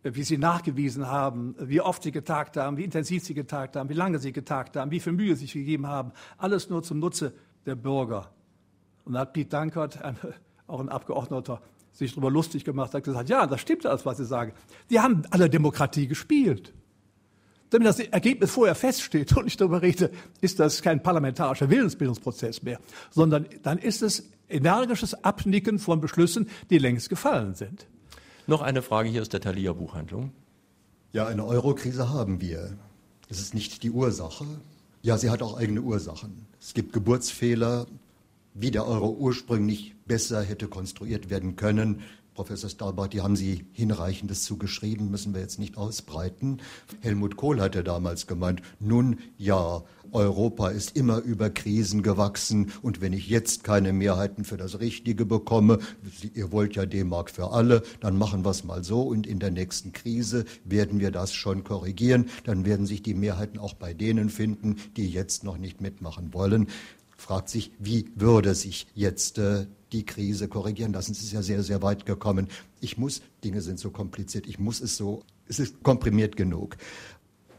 wie Sie nachgewiesen haben, wie oft Sie getagt haben, wie intensiv Sie getagt haben, wie lange Sie getagt haben, wie viel Mühe Sie sich gegeben haben. Alles nur zum Nutze der Bürger. Und da hat Piet Dankert, ein, auch ein Abgeordneter, sich darüber lustig gemacht, hat gesagt, ja, das stimmt alles, was Sie sagen. Die haben alle Demokratie gespielt. Wenn das Ergebnis vorher feststeht und ich darüber rede, ist das kein parlamentarischer Willensbildungsprozess mehr, sondern dann ist es energisches Abnicken von Beschlüssen, die längst gefallen sind. Noch eine Frage hier aus der Thalia Buchhandlung. Ja, eine Eurokrise haben wir. Es ist nicht die Ursache. Ja, sie hat auch eigene Ursachen. Es gibt Geburtsfehler, wie der Euro ursprünglich besser hätte konstruiert werden können. Professor Stahlbart, die haben Sie hinreichendes zugeschrieben, müssen wir jetzt nicht ausbreiten. Helmut Kohl hatte damals gemeint, nun ja, Europa ist immer über Krisen gewachsen und wenn ich jetzt keine Mehrheiten für das Richtige bekomme, ihr wollt ja D-Mark für alle, dann machen wir es mal so und in der nächsten Krise werden wir das schon korrigieren. Dann werden sich die Mehrheiten auch bei denen finden, die jetzt noch nicht mitmachen wollen fragt sich, wie würde sich jetzt äh, die Krise korrigieren lassen? Es ist ja sehr, sehr weit gekommen. Ich muss, Dinge sind so kompliziert, ich muss es so, es ist komprimiert genug.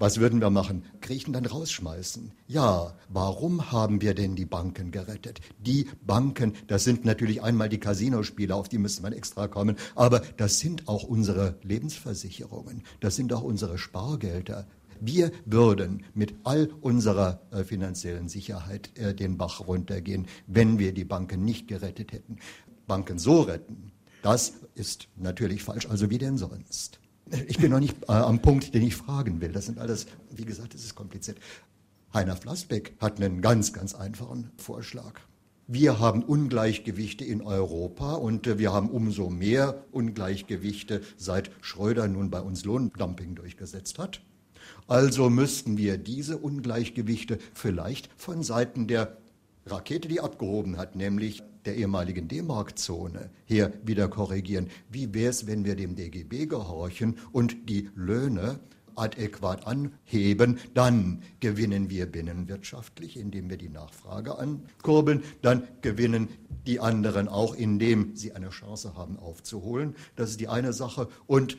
Was würden wir machen? Griechenland rausschmeißen? Ja, warum haben wir denn die Banken gerettet? Die Banken, das sind natürlich einmal die Casinospieler, auf die müsste man extra kommen, aber das sind auch unsere Lebensversicherungen, das sind auch unsere Spargelder. Wir würden mit all unserer äh, finanziellen Sicherheit äh, den Bach runtergehen, wenn wir die Banken nicht gerettet hätten. Banken so retten, das ist natürlich falsch. Also wie denn sonst? Ich bin noch nicht äh, am Punkt, den ich fragen will. Das sind alles, wie gesagt, es ist kompliziert. Heiner Flassbeck hat einen ganz, ganz einfachen Vorschlag. Wir haben Ungleichgewichte in Europa und äh, wir haben umso mehr Ungleichgewichte, seit Schröder nun bei uns Lohndumping durchgesetzt hat. Also müssten wir diese Ungleichgewichte vielleicht von Seiten der Rakete, die abgehoben hat, nämlich der ehemaligen D-Mark-Zone her wieder korrigieren. Wie wäre es, wenn wir dem DGB gehorchen und die Löhne adäquat anheben, dann gewinnen wir binnenwirtschaftlich, indem wir die Nachfrage ankurbeln, dann gewinnen die anderen auch, indem sie eine Chance haben aufzuholen. Das ist die eine Sache. Und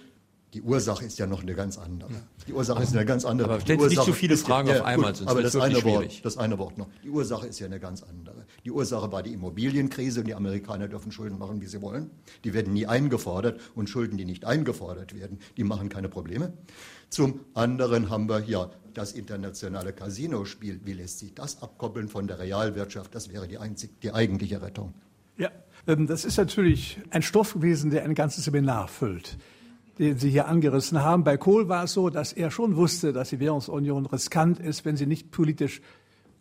die Ursache ist ja noch eine ganz andere. Die Ursache ist eine ganz andere. Aber stellt nicht zu viele Fragen ja, auf einmal, gut, sonst aber das eine, wirklich Wort, das eine Wort noch. Die Ursache ist ja eine ganz andere. Die Ursache war die Immobilienkrise und die Amerikaner dürfen Schulden machen, wie sie wollen. Die werden nie eingefordert und Schulden, die nicht eingefordert werden, die machen keine Probleme. Zum anderen haben wir ja das internationale Casinospiel. Wie lässt sich das abkoppeln von der Realwirtschaft? Das wäre die, einzig, die eigentliche Rettung. Ja, ähm, das ist natürlich ein Stoff gewesen, der ein ganzes Seminar füllt den Sie hier angerissen haben. Bei Kohl war es so, dass er schon wusste, dass die Währungsunion riskant ist, wenn sie nicht politisch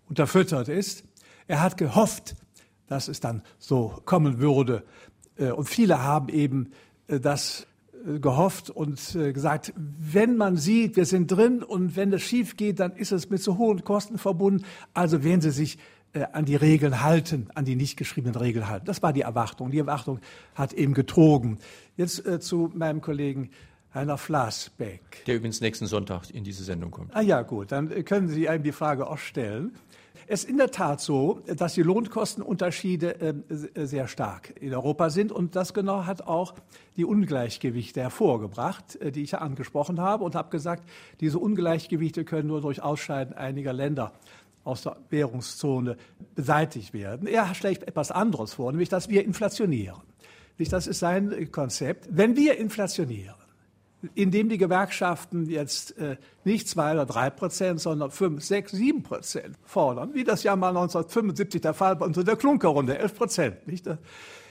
unterfüttert ist. Er hat gehofft, dass es dann so kommen würde. Äh, und viele haben eben äh, das äh, gehofft und gesagt, wenn man sieht, wir sind drin und wenn es schief geht, dann ist es mit so hohen Kosten verbunden. Also werden Sie sich an die Regeln halten, an die nicht geschriebenen Regeln halten. Das war die Erwartung. Die Erwartung hat eben getrogen. Jetzt äh, zu meinem Kollegen Heiner Flassbeck. Der übrigens nächsten Sonntag in diese Sendung kommt. Ah ja, gut, dann können Sie einem die Frage auch stellen. Es ist in der Tat so, dass die Lohnkostenunterschiede äh, sehr stark in Europa sind und das genau hat auch die Ungleichgewichte hervorgebracht, äh, die ich ja angesprochen habe und habe gesagt, diese Ungleichgewichte können nur durch Ausscheiden einiger Länder aus der Währungszone beseitigt werden. Er schlägt etwas anderes vor, nämlich dass wir inflationieren. Das ist sein Konzept. Wenn wir inflationieren, indem die Gewerkschaften jetzt äh, nicht zwei oder drei Prozent, sondern fünf, sechs, sieben Prozent fordern, wie das ja mal 1975 der Fall war unter der Klunkerrunde, elf Prozent. Nicht?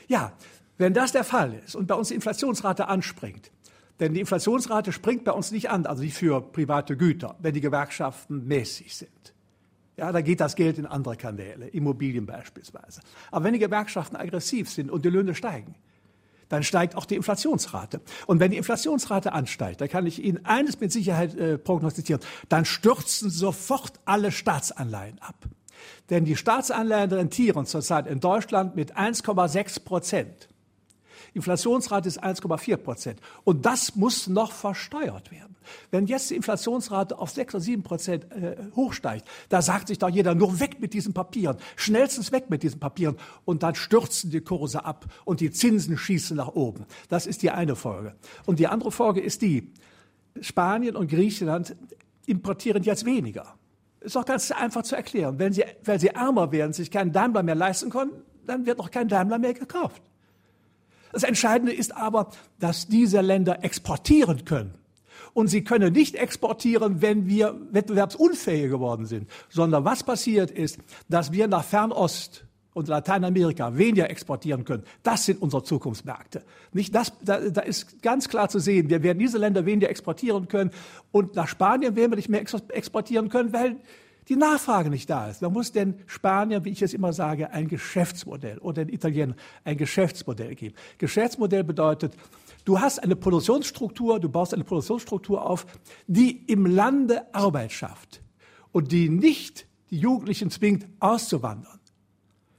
Ja, wenn das der Fall ist und bei uns die Inflationsrate anspringt, denn die Inflationsrate springt bei uns nicht an, also nicht für private Güter, wenn die Gewerkschaften mäßig sind. Ja, da geht das Geld in andere Kanäle, Immobilien beispielsweise. Aber wenn die Gewerkschaften aggressiv sind und die Löhne steigen, dann steigt auch die Inflationsrate. Und wenn die Inflationsrate ansteigt, da kann ich Ihnen eines mit Sicherheit äh, prognostizieren, dann stürzen sofort alle Staatsanleihen ab. Denn die Staatsanleihen rentieren zurzeit in Deutschland mit 1,6 Prozent. Inflationsrate ist 1,4 Prozent. Und das muss noch versteuert werden. Wenn jetzt die Inflationsrate auf 6 oder 7 Prozent äh, hochsteigt, da sagt sich doch jeder, nur weg mit diesen Papieren, schnellstens weg mit diesen Papieren. Und dann stürzen die Kurse ab und die Zinsen schießen nach oben. Das ist die eine Folge. Und die andere Folge ist die, Spanien und Griechenland importieren jetzt weniger. Ist doch ganz einfach zu erklären. Wenn sie, weil sie ärmer werden, sich keinen Daimler mehr leisten können, dann wird auch kein Daimler mehr gekauft. Das Entscheidende ist aber, dass diese Länder exportieren können. Und sie können nicht exportieren, wenn wir wettbewerbsunfähig geworden sind, sondern was passiert ist, dass wir nach Fernost und Lateinamerika weniger exportieren können. Das sind unsere Zukunftsmärkte. Nicht das, da, da ist ganz klar zu sehen, wir werden diese Länder weniger exportieren können und nach Spanien werden wir nicht mehr exportieren können, weil die Nachfrage nicht da ist. Da muss den Spaniern, wie ich es immer sage, ein Geschäftsmodell oder den Italienern ein Geschäftsmodell geben. Geschäftsmodell bedeutet, du hast eine Produktionsstruktur, du baust eine Produktionsstruktur auf, die im Lande Arbeit schafft und die nicht die Jugendlichen zwingt, auszuwandern.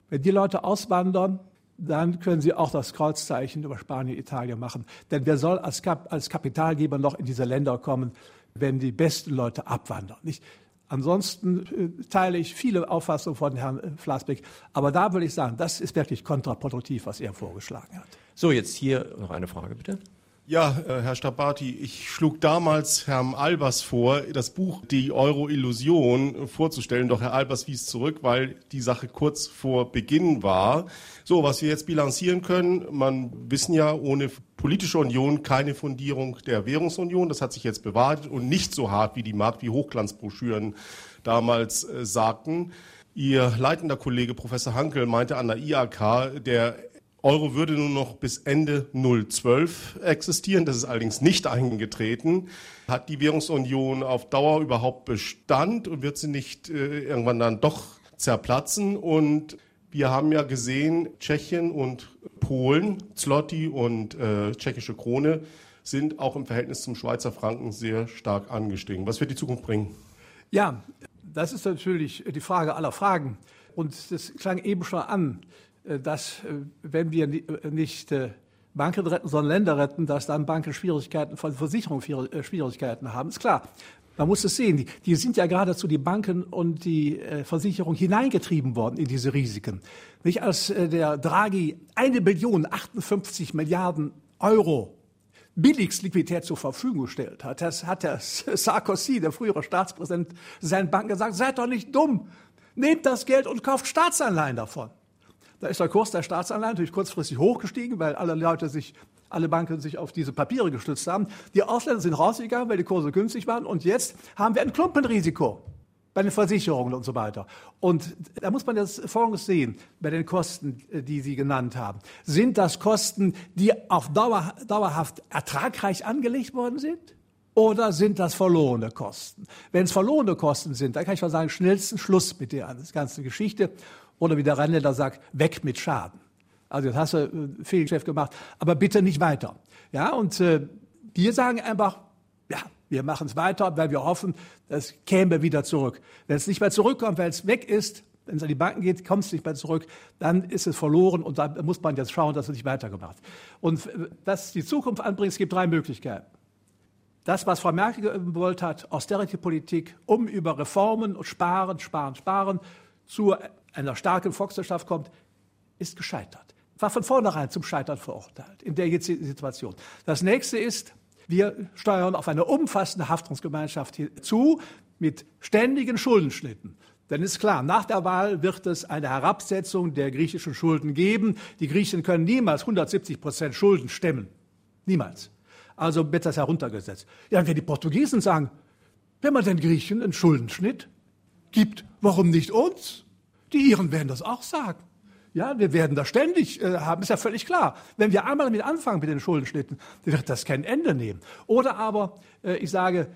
Wenn die Leute auswandern, dann können sie auch das Kreuzzeichen über Spanien, Italien machen. Denn wer soll als, Kap als Kapitalgeber noch in diese Länder kommen, wenn die besten Leute abwandern? Nicht? Ansonsten äh, teile ich viele Auffassungen von Herrn äh, Flasbeck. Aber da würde ich sagen, das ist wirklich kontraproduktiv, was er vorgeschlagen hat. So, jetzt hier noch eine Frage, bitte. Ja, äh, Herr Stabati, ich schlug damals Herrn Albers vor, das Buch Die Euro-Illusion vorzustellen. Doch Herr Albers wies zurück, weil die Sache kurz vor Beginn war. So, was wir jetzt bilanzieren können, man wissen ja, ohne politische Union keine Fundierung der Währungsunion. Das hat sich jetzt bewahrt und nicht so hart wie die Markt- wie Hochglanzbroschüren damals äh, sagten. Ihr leitender Kollege Professor Hankel meinte an der IAK, der Euro würde nur noch bis Ende 012 existieren. Das ist allerdings nicht eingetreten. Hat die Währungsunion auf Dauer überhaupt Bestand und wird sie nicht äh, irgendwann dann doch zerplatzen? Und wir haben ja gesehen, Tschechien und Polen, Zloty und äh, tschechische Krone sind auch im Verhältnis zum Schweizer Franken sehr stark angestiegen. Was wird die Zukunft bringen? Ja, das ist natürlich die Frage aller Fragen. Und das klang eben schon an. Äh, dass äh, wenn wir äh, nicht Banken retten, sondern Länder retten, dass dann Banken Schwierigkeiten, Versicherungen Schwierigkeiten haben. Ist klar. Man muss es sehen. Die, sind ja geradezu die Banken und die Versicherung hineingetrieben worden in diese Risiken. Nicht als der Draghi eine Billion 58 Milliarden Euro Billigsliquidität zur Verfügung gestellt hat, das hat der Sarkozy, der frühere Staatspräsident, seinen Banken gesagt, seid doch nicht dumm. Nehmt das Geld und kauft Staatsanleihen davon. Da ist der Kurs der Staatsanleihen natürlich kurzfristig hochgestiegen, weil alle Leute sich, alle Banken sich auf diese Papiere gestützt haben. Die Ausländer sind rausgegangen, weil die Kurse günstig waren. Und jetzt haben wir ein Klumpenrisiko bei den Versicherungen und so weiter. Und da muss man das Folgendes sehen bei den Kosten, äh, die Sie genannt haben. Sind das Kosten, die auf Dauer, dauerhaft ertragreich angelegt worden sind? Oder sind das verlorene Kosten? Wenn es verlorene Kosten sind, dann kann ich mal sagen, schnellsten Schluss mit der ganzen Geschichte. Oder wie der Rheinländer sagt, weg mit Schaden. Also jetzt hast du äh, Fehlgeschäft gemacht, aber bitte nicht weiter. Ja, und äh, wir sagen einfach, ja, wir machen es weiter, weil wir hoffen, das käme wieder zurück. Wenn es nicht mehr zurückkommt, weil es weg ist, wenn es an die Banken geht, kommt es nicht mehr zurück, dann ist es verloren und da muss man jetzt schauen, dass es nicht weitergemacht. Und äh, was die Zukunft anbringt, es gibt drei Möglichkeiten. Das, was Frau Merkel gewollt hat, Austerity-Politik, um über Reformen und Sparen, Sparen, Sparen zu einer starken Volkswirtschaft kommt, ist gescheitert. War von vornherein zum Scheitern verurteilt in der jetzigen Situation. Das nächste ist, wir steuern auf eine umfassende Haftungsgemeinschaft zu mit ständigen Schuldenschnitten. Denn ist klar, nach der Wahl wird es eine Herabsetzung der griechischen Schulden geben. Die Griechen können niemals 170 Prozent Schulden stemmen. Niemals. Also wird das heruntergesetzt. Ja, wenn die Portugiesen sagen, wenn man den Griechen einen Schuldenschnitt gibt, warum nicht uns? Die Iren werden das auch sagen. Ja, wir werden das ständig äh, haben, ist ja völlig klar. Wenn wir einmal damit anfangen mit den Schuldenschnitten, wird das kein Ende nehmen. Oder aber, äh, ich sage,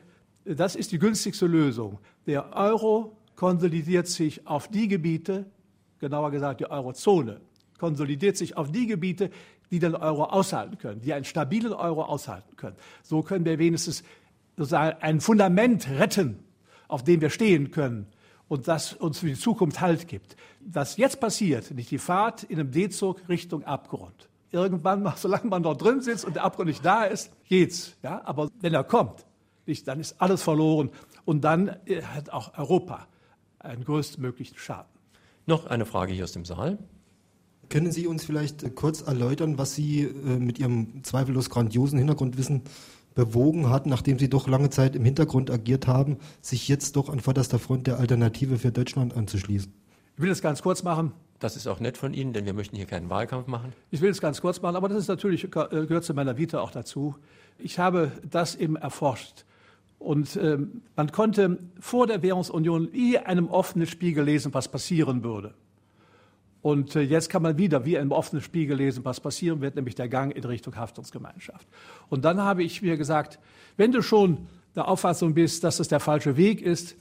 das ist die günstigste Lösung. Der Euro konsolidiert sich auf die Gebiete, genauer gesagt die Eurozone, konsolidiert sich auf die Gebiete, die den Euro aushalten können, die einen stabilen Euro aushalten können. So können wir wenigstens sozusagen ein Fundament retten, auf dem wir stehen können und das uns für die Zukunft Halt gibt. Was jetzt passiert, nicht die Fahrt in einem D-Zug Richtung Abgrund. Irgendwann, solange man dort drin sitzt und der Abgrund nicht da ist, geht's. Ja? Aber wenn er kommt, nicht, dann ist alles verloren. Und dann äh, hat auch Europa einen größtmöglichen Schaden. Noch eine Frage hier aus dem Saal. Können Sie uns vielleicht äh, kurz erläutern, was Sie äh, mit Ihrem zweifellos grandiosen Hintergrundwissen bewogen hat, nachdem sie doch lange Zeit im Hintergrund agiert haben, sich jetzt doch an vorderster Front der Alternative für Deutschland anzuschließen? Ich will das ganz kurz machen. Das ist auch nett von Ihnen, denn wir möchten hier keinen Wahlkampf machen. Ich will es ganz kurz machen, aber das ist natürlich, äh, gehört zu meiner Vita auch dazu. Ich habe das eben erforscht. Und äh, man konnte vor der Währungsunion wie einem offenen Spiegel lesen, was passieren würde. Und äh, jetzt kann man wieder wie einem offenen Spiegel lesen, was passieren wird, nämlich der Gang in Richtung Haftungsgemeinschaft. Und dann habe ich mir gesagt, wenn du schon der Auffassung bist, dass es der falsche Weg ist,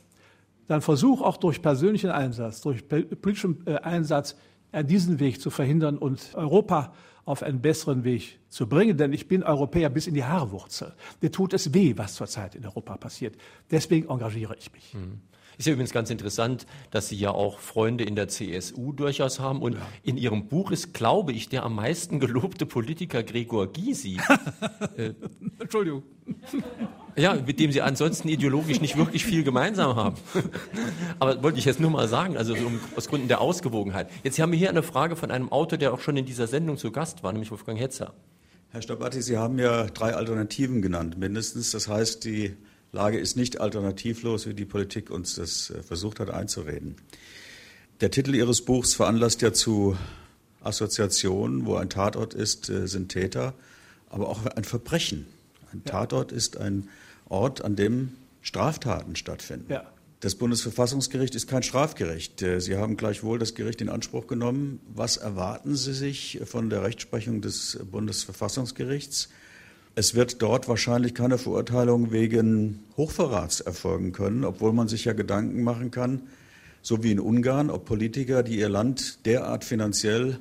dann versuch auch durch persönlichen Einsatz, durch politischen äh, Einsatz, äh, diesen Weg zu verhindern und Europa auf einen besseren Weg zu bringen. Denn ich bin Europäer bis in die Haarwurzel. Mir tut es weh, was zurzeit in Europa passiert. Deswegen engagiere ich mich. Mhm. Ist ja übrigens ganz interessant, dass Sie ja auch Freunde in der CSU durchaus haben. Und ja. in Ihrem Buch ist, glaube ich, der am meisten gelobte Politiker Gregor Gysi. äh, Entschuldigung. Ja, mit dem Sie ansonsten ideologisch nicht wirklich viel gemeinsam haben. Aber wollte ich jetzt nur mal sagen, also um, aus Gründen der Ausgewogenheit. Jetzt haben wir hier eine Frage von einem Autor, der auch schon in dieser Sendung zu Gast war, nämlich Wolfgang Hetzer. Herr Stabatti, Sie haben ja drei Alternativen genannt, mindestens. Das heißt, die Lage ist nicht alternativlos, wie die Politik uns das äh, versucht hat einzureden. Der Titel Ihres Buchs veranlasst ja zu Assoziationen, wo ein Tatort ist, äh, sind Täter, aber auch ein Verbrechen. Ein Tatort ist ein Ort, an dem Straftaten stattfinden. Ja. Das Bundesverfassungsgericht ist kein Strafgericht. Äh, Sie haben gleichwohl das Gericht in Anspruch genommen. Was erwarten Sie sich von der Rechtsprechung des Bundesverfassungsgerichts? Es wird dort wahrscheinlich keine Verurteilung wegen Hochverrats erfolgen können, obwohl man sich ja Gedanken machen kann, so wie in Ungarn, ob Politiker, die ihr Land derart finanziell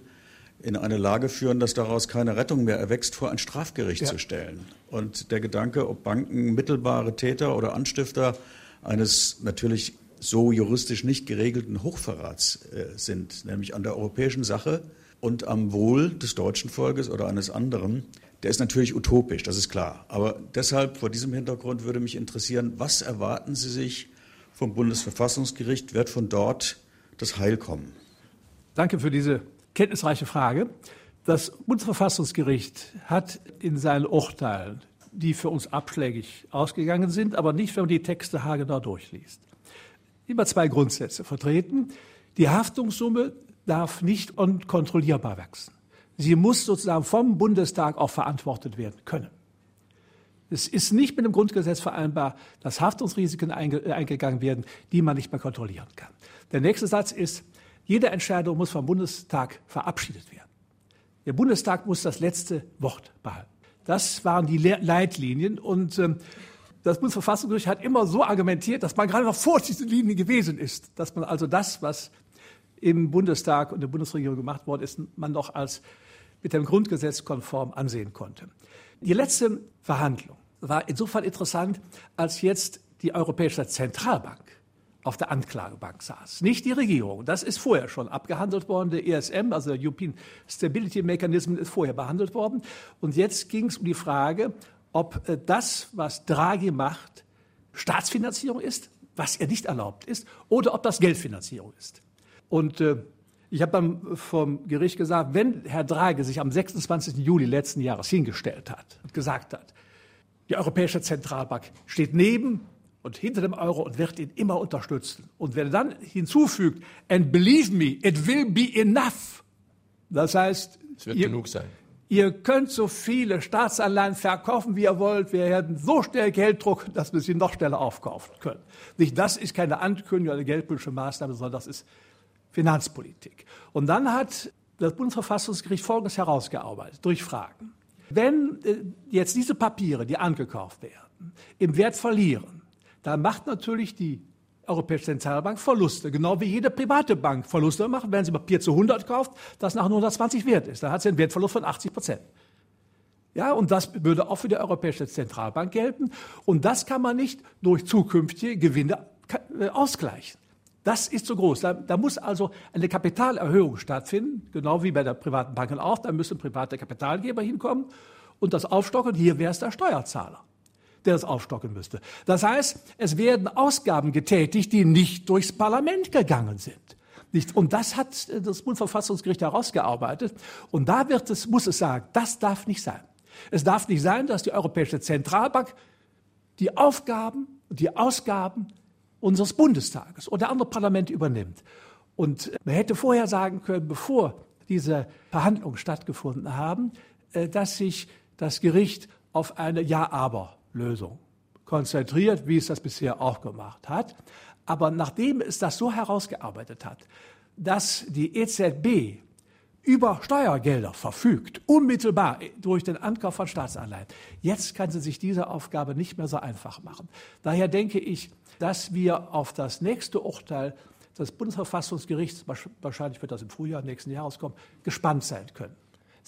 in eine Lage führen, dass daraus keine Rettung mehr erwächst, vor ein Strafgericht ja. zu stellen. Und der Gedanke, ob Banken mittelbare Täter oder Anstifter eines natürlich so juristisch nicht geregelten Hochverrats äh, sind, nämlich an der europäischen Sache und am Wohl des deutschen Volkes oder eines anderen, der ist natürlich utopisch, das ist klar. Aber deshalb, vor diesem Hintergrund würde mich interessieren, was erwarten Sie sich vom Bundesverfassungsgericht? Wird von dort das Heil kommen? Danke für diese kenntnisreiche Frage. Das Bundesverfassungsgericht hat in seinen Urteilen, die für uns abschlägig ausgegangen sind, aber nicht, wenn man die Texte haargenau durchliest, immer zwei Grundsätze vertreten. Die Haftungssumme darf nicht unkontrollierbar wachsen. Sie muss sozusagen vom Bundestag auch verantwortet werden können. Es ist nicht mit dem Grundgesetz vereinbar, dass Haftungsrisiken äh, eingegangen werden, die man nicht mehr kontrollieren kann. Der nächste Satz ist, jede Entscheidung muss vom Bundestag verabschiedet werden. Der Bundestag muss das letzte Wort behalten. Das waren die Le Leitlinien und ähm, das Bundesverfassungsgericht hat immer so argumentiert, dass man gerade noch vor diesen Linien gewesen ist, dass man also das, was im Bundestag und der Bundesregierung gemacht worden ist, man noch als mit dem Grundgesetz konform ansehen konnte. Die letzte Verhandlung war insofern interessant, als jetzt die Europäische Zentralbank auf der Anklagebank saß. Nicht die Regierung. Das ist vorher schon abgehandelt worden. Der ESM, also der European Stability Mechanism, ist vorher behandelt worden. Und jetzt ging es um die Frage, ob äh, das, was Draghi macht, Staatsfinanzierung ist, was er nicht erlaubt ist, oder ob das Geldfinanzierung ist. Und äh, ich habe dann vom Gericht gesagt, wenn Herr Draghi sich am 26. Juli letzten Jahres hingestellt hat und gesagt hat, die Europäische Zentralbank steht neben und hinter dem Euro und wird ihn immer unterstützen. Und wenn er dann hinzufügt, and believe me, it will be enough. Das heißt, es wird ihr, genug sein. Ihr könnt so viele Staatsanleihen verkaufen, wie ihr wollt. Wir werden so schnell Geld drucken, dass wir sie noch schneller aufkaufen können. Nicht, das ist keine Ankündigung, eine geldpolitische Maßnahme, sondern das ist Finanzpolitik. Und dann hat das Bundesverfassungsgericht Folgendes herausgearbeitet durch Fragen. Wenn äh, jetzt diese Papiere, die angekauft werden, im Wert verlieren, dann macht natürlich die Europäische Zentralbank Verluste, genau wie jede private Bank Verluste macht, wenn sie Papier zu 100 kauft, das nach 120 wert ist. Dann hat sie einen Wertverlust von 80 Prozent. Ja, und das würde auch für die Europäische Zentralbank gelten. Und das kann man nicht durch zukünftige Gewinne äh, ausgleichen. Das ist zu groß. Da, da, muss also eine Kapitalerhöhung stattfinden, genau wie bei der privaten Banken auch. Da müssen private Kapitalgeber hinkommen und das aufstocken. Hier wäre es der Steuerzahler, der das aufstocken müsste. Das heißt, es werden Ausgaben getätigt, die nicht durchs Parlament gegangen sind. Nicht. Und das hat das Bundesverfassungsgericht herausgearbeitet. Und da wird es, muss es sagen, das darf nicht sein. Es darf nicht sein, dass die Europäische Zentralbank die Aufgaben und die Ausgaben unseres Bundestages oder andere Parlamente übernimmt. Und man hätte vorher sagen können, bevor diese Verhandlungen stattgefunden haben, äh, dass sich das Gericht auf eine Ja-Aber-Lösung konzentriert, wie es das bisher auch gemacht hat. Aber nachdem es das so herausgearbeitet hat, dass die EZB über Steuergelder verfügt, unmittelbar durch den Ankauf von Staatsanleihen. Jetzt kann sie sich diese Aufgabe nicht mehr so einfach machen. Daher denke ich, dass wir auf das nächste Urteil des Bundesverfassungsgerichts, wahrscheinlich wird das im Frühjahr nächsten Jahres kommen, gespannt sein können.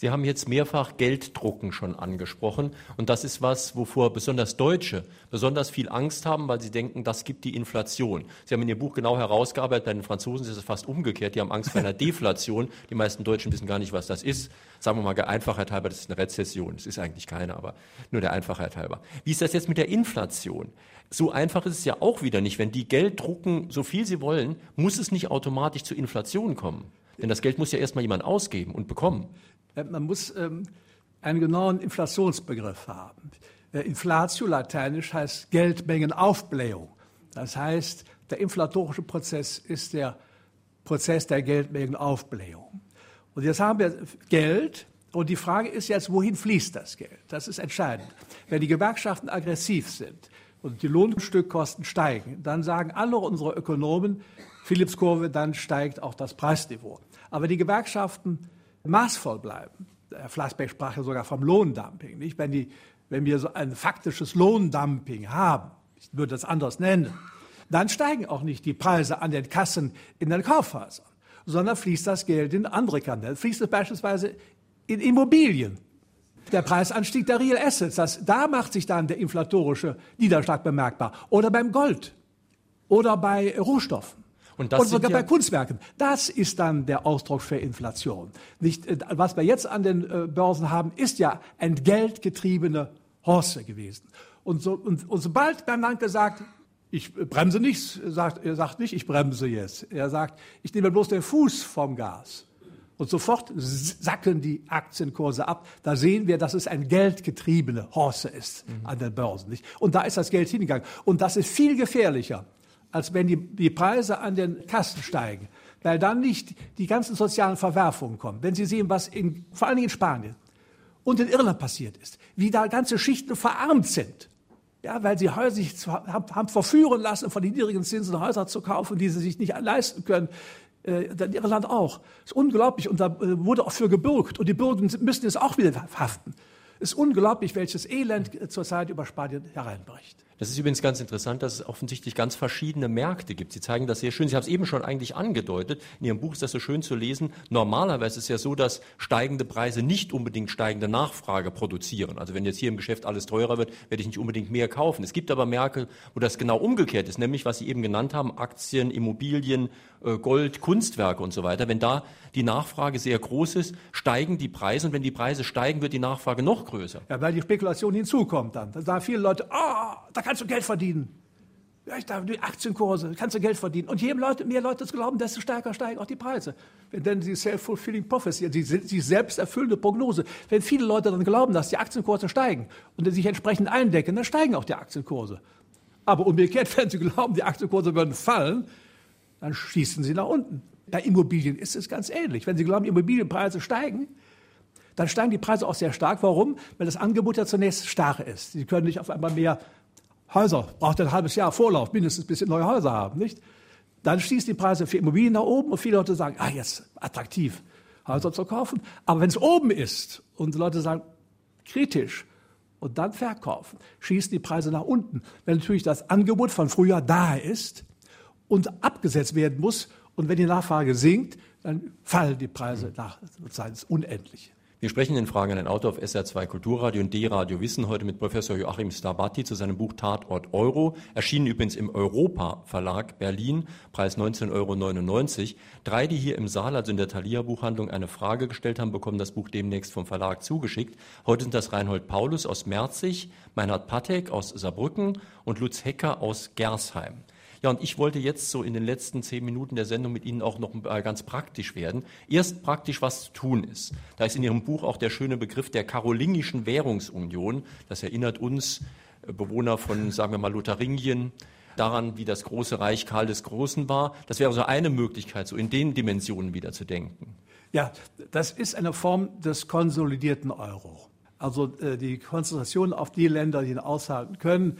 Sie haben jetzt mehrfach Gelddrucken schon angesprochen. Und das ist was, wovor besonders Deutsche besonders viel Angst haben, weil sie denken, das gibt die Inflation. Sie haben in Ihr Buch genau herausgearbeitet, bei den Franzosen ist es fast umgekehrt. Die haben Angst vor einer Deflation. Die meisten Deutschen wissen gar nicht, was das ist. Sagen wir mal der Einfachheit halber, das ist eine Rezession. Es ist eigentlich keine, aber nur der Einfachheit halber. Wie ist das jetzt mit der Inflation? So einfach ist es ja auch wieder nicht. Wenn die Geld drucken, so viel sie wollen, muss es nicht automatisch zur Inflation kommen. Denn das Geld muss ja erstmal jemand ausgeben und bekommen. Äh, man muss ähm, einen genauen Inflationsbegriff haben. Äh, Inflatio lateinisch heißt Geldmengenaufblähung. Das heißt, der inflatorische Prozess ist der Prozess der Geldmengenaufblähung. Und jetzt haben wir Geld und die Frage ist jetzt, wohin fließt das Geld? Das ist entscheidend. Wenn die Gewerkschaften aggressiv sind und die Lohnstückkosten steigen, dann sagen alle unsere Ökonomen, Philips Kurve, dann steigt auch das Preisniveau. Aber die Gewerkschaften maßvoll bleiben. Herr Flassbeck sprach ja sogar vom Lohndumping. Nicht? Wenn, die, wenn wir so ein faktisches Lohndumping haben, ich würde das anders nennen, dann steigen auch nicht die Preise an den Kassen in den Kaufhäusern, sondern fließt das Geld in andere Kanäle. Fließt es beispielsweise in Immobilien. Der Preisanstieg der Real Assets, das, da macht sich dann der inflatorische Niederschlag bemerkbar. Oder beim Gold. Oder bei Rohstoffen. Und, das und sogar ja bei Kunstwerken. Das ist dann der Ausdruck für Inflation. Nicht, äh, was wir jetzt an den äh, Börsen haben, ist ja entgeltgetriebene Horse gewesen. Und, so, und, und sobald Bernanke sagt, ich bremse nicht, sagt, er sagt nicht, ich bremse jetzt. Er sagt, ich nehme bloß den Fuß vom Gas. Und sofort sacken die Aktienkurse ab. Da sehen wir, dass es ein geldgetriebene Horse ist mhm. an den Börsen. Nicht? Und da ist das Geld hingegangen. Und das ist viel gefährlicher als wenn die, die Preise an den Kassen steigen, weil dann nicht die ganzen sozialen Verwerfungen kommen. Wenn Sie sehen, was in, vor allen Dingen in Spanien und in Irland passiert ist, wie da ganze Schichten verarmt sind, ja, weil sie Häuser sich haben, haben verführen lassen, von den niedrigen Zinsen Häuser zu kaufen, die sie sich nicht leisten können. Äh, in Irland auch. Das ist unglaublich. Und da äh, wurde auch für gebürgt. Und die Bürger müssen jetzt auch wieder haften. Es ist unglaublich, welches Elend zurzeit über Spanien hereinbricht. Das ist übrigens ganz interessant, dass es offensichtlich ganz verschiedene Märkte gibt. Sie zeigen das sehr schön. Sie haben es eben schon eigentlich angedeutet. In Ihrem Buch ist das so schön zu lesen. Normalerweise ist es ja so, dass steigende Preise nicht unbedingt steigende Nachfrage produzieren. Also wenn jetzt hier im Geschäft alles teurer wird, werde ich nicht unbedingt mehr kaufen. Es gibt aber Märkte, wo das genau umgekehrt ist, nämlich was Sie eben genannt haben, Aktien, Immobilien, Gold, Kunstwerke und so weiter. Wenn da die Nachfrage sehr groß ist, steigen die Preise und wenn die Preise steigen, wird die Nachfrage noch größer. Ja, weil die Spekulation hinzukommt dann. Da sagen viele Leute, oh, da kannst du Geld verdienen. Ja, ich darf die Aktienkurse, kannst du Geld verdienen. Und je Leute, mehr Leute das glauben, desto stärker steigen auch die Preise. Wenn dann die self-fulfilling prophecy, die, die selbst erfüllende Prognose, wenn viele Leute dann glauben, dass die Aktienkurse steigen und sich entsprechend eindecken, dann steigen auch die Aktienkurse. Aber umgekehrt, wenn sie glauben, die Aktienkurse würden fallen, dann schießen sie nach unten. Bei Immobilien ist es ganz ähnlich. Wenn Sie glauben, Immobilienpreise steigen, dann steigen die Preise auch sehr stark. Warum? Weil das Angebot ja zunächst starr ist. Sie können nicht auf einmal mehr Häuser, braucht ein halbes Jahr Vorlauf, mindestens bis Sie neue Häuser haben, nicht? Dann schießen die Preise für Immobilien nach oben und viele Leute sagen, ah, jetzt attraktiv, Häuser zu kaufen. Aber wenn es oben ist und die Leute sagen, kritisch, und dann verkaufen, schießen die Preise nach unten. Wenn natürlich das Angebot von früher da ist und abgesetzt werden muss, und wenn die Nachfrage sinkt, dann fallen die Preise nach, sozusagen unendlich. Wir sprechen in Fragen an den Autor auf SR2 Kulturradio und D-Radio Wissen heute mit Professor Joachim Starbatti zu seinem Buch Tatort Euro, erschienen übrigens im Europa Verlag Berlin, Preis 19,99 Euro. Drei, die hier im Saal, also in der Thalia Buchhandlung, eine Frage gestellt haben, bekommen das Buch demnächst vom Verlag zugeschickt. Heute sind das Reinhold Paulus aus Merzig, Meinhard Patek aus Saarbrücken und Lutz Hecker aus Gersheim. Ja, und ich wollte jetzt so in den letzten zehn Minuten der Sendung mit Ihnen auch noch ganz praktisch werden. Erst praktisch, was zu tun ist. Da ist in Ihrem Buch auch der schöne Begriff der karolingischen Währungsunion. Das erinnert uns, äh, Bewohner von, sagen wir mal, Lotharingien, daran, wie das große Reich Karl des Großen war. Das wäre so eine Möglichkeit, so in den Dimensionen wieder zu denken. Ja, das ist eine Form des konsolidierten Euro. Also äh, die Konzentration auf die Länder, die ihn aushalten können.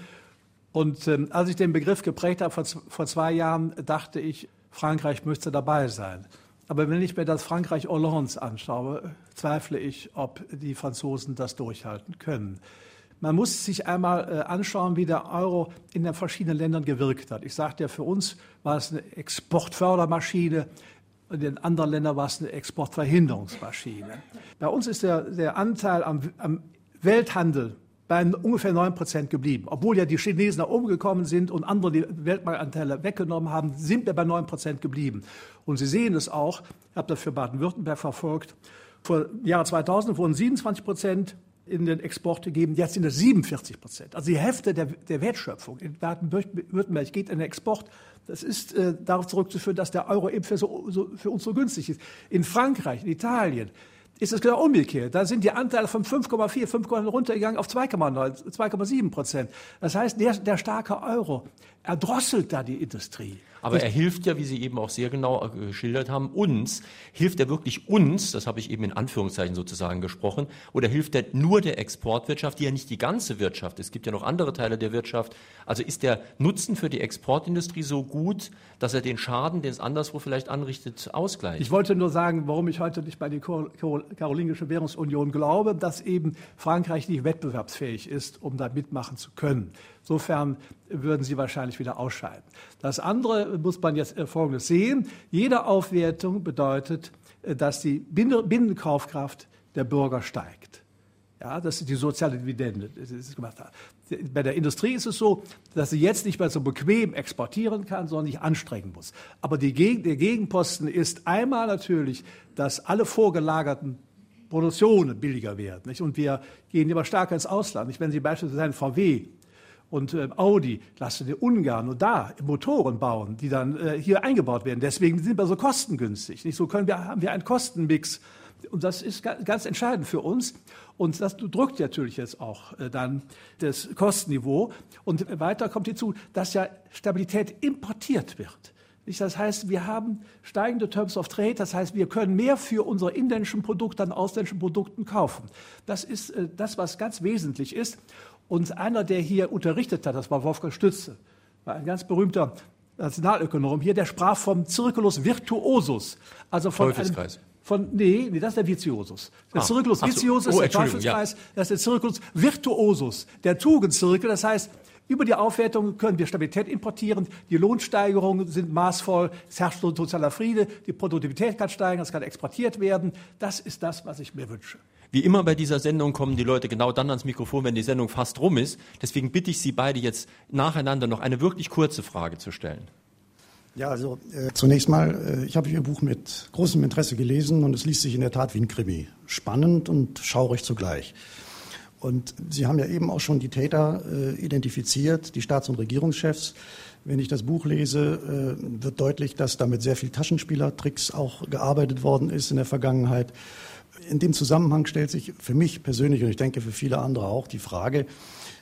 Und ähm, als ich den Begriff geprägt habe vor, vor zwei Jahren, dachte ich, Frankreich müsste dabei sein. Aber wenn ich mir das Frankreich Hollands anschaue, zweifle ich, ob die Franzosen das durchhalten können. Man muss sich einmal äh, anschauen, wie der Euro in den verschiedenen Ländern gewirkt hat. Ich sagte ja, für uns war es eine Exportfördermaschine. In den anderen Ländern war es eine Exportverhinderungsmaschine. Bei uns ist der, der Anteil am, am Welthandel bei ungefähr 9 Prozent geblieben. Obwohl ja die Chinesen nach oben gekommen sind und andere die Weltmarktanteile weggenommen haben, sind wir bei 9 Prozent geblieben. Und Sie sehen es auch, ich habe das für Baden-Württemberg verfolgt, vor Jahr 2000 wurden 27 Prozent in den Export gegeben. Jetzt sind es 47 Prozent. Also die Hälfte der, der Wertschöpfung in Baden-Württemberg geht in den Export. Das ist äh, darauf zurückzuführen, dass der Euro eben für, so, so, für uns so günstig ist. In Frankreich, in Italien ist es genau umgekehrt. Da sind die Anteile von 5,4, 5,9 runtergegangen auf 2,9, 2,7 Prozent. Das heißt, der, der starke Euro erdrosselt da die Industrie. Aber er hilft ja, wie Sie eben auch sehr genau äh, geschildert haben, uns. Hilft er wirklich uns, das habe ich eben in Anführungszeichen sozusagen gesprochen, oder hilft er nur der Exportwirtschaft, die ja nicht die ganze Wirtschaft ist? Es gibt ja noch andere Teile der Wirtschaft. Also ist der Nutzen für die Exportindustrie so gut, dass er den Schaden, den es anderswo vielleicht anrichtet, ausgleicht? Ich wollte nur sagen, warum ich heute nicht bei der Karolingische Währungsunion glaube, dass eben Frankreich nicht wettbewerbsfähig ist, um da mitmachen zu können. Insofern würden sie wahrscheinlich wieder ausscheiden. Das andere muss man jetzt äh, Folgendes sehen. Jede Aufwertung bedeutet, äh, dass die Binnenkaufkraft der Bürger steigt. Ja, das ist die soziale Dividende. Bei der Industrie ist es so, dass sie jetzt nicht mehr so bequem exportieren kann, sondern sich anstrengen muss. Aber die, der Gegenposten ist einmal natürlich, dass alle vorgelagerten Produktionen billiger werden. Nicht? Und wir gehen immer stärker ins Ausland. Nicht? Wenn Sie beispielsweise ein VW und äh, Audi lassen die Ungarn nur da Motoren bauen, die dann äh, hier eingebaut werden. Deswegen sind wir so kostengünstig. Nicht so können wir haben wir einen Kostenmix und das ist ganz entscheidend für uns. Und das drückt natürlich jetzt auch äh, dann das Kostenniveau. Und weiter kommt hinzu, dass ja Stabilität importiert wird. Das heißt, wir haben steigende Terms of Trade, das heißt, wir können mehr für unsere inländischen Produkte an ausländischen Produkten kaufen. Das ist äh, das, was ganz wesentlich ist. Und einer, der hier unterrichtet hat, das war Wolfgang Stütze, war ein ganz berühmter Nationalökonom hier, der sprach vom Circulus virtuosus. Also von Teufelskreis. Einem, von, nee, nee, das ist der Vitiusus. Der ah, Circulus Vitiusus oh, ist der Teufelskreis, ja. das ist der Circulus virtuosus, der Tugendzirkel. Das heißt, über die Aufwertung können wir Stabilität importieren, die Lohnsteigerungen sind maßvoll, es herrscht sozialer Friede, die Produktivität kann steigen, es kann exportiert werden. Das ist das, was ich mir wünsche. Wie immer bei dieser Sendung kommen die Leute genau dann ans Mikrofon, wenn die Sendung fast rum ist. Deswegen bitte ich Sie beide jetzt nacheinander noch eine wirklich kurze Frage zu stellen. Ja, also äh, zunächst mal, äh, ich habe Ihr Buch mit großem Interesse gelesen und es liest sich in der Tat wie ein Krimi. Spannend und schaurig zugleich. Und Sie haben ja eben auch schon die Täter äh, identifiziert, die Staats- und Regierungschefs. Wenn ich das Buch lese, äh, wird deutlich, dass da mit sehr viel Taschenspielertricks auch gearbeitet worden ist in der Vergangenheit. In dem Zusammenhang stellt sich für mich persönlich und ich denke für viele andere auch die Frage,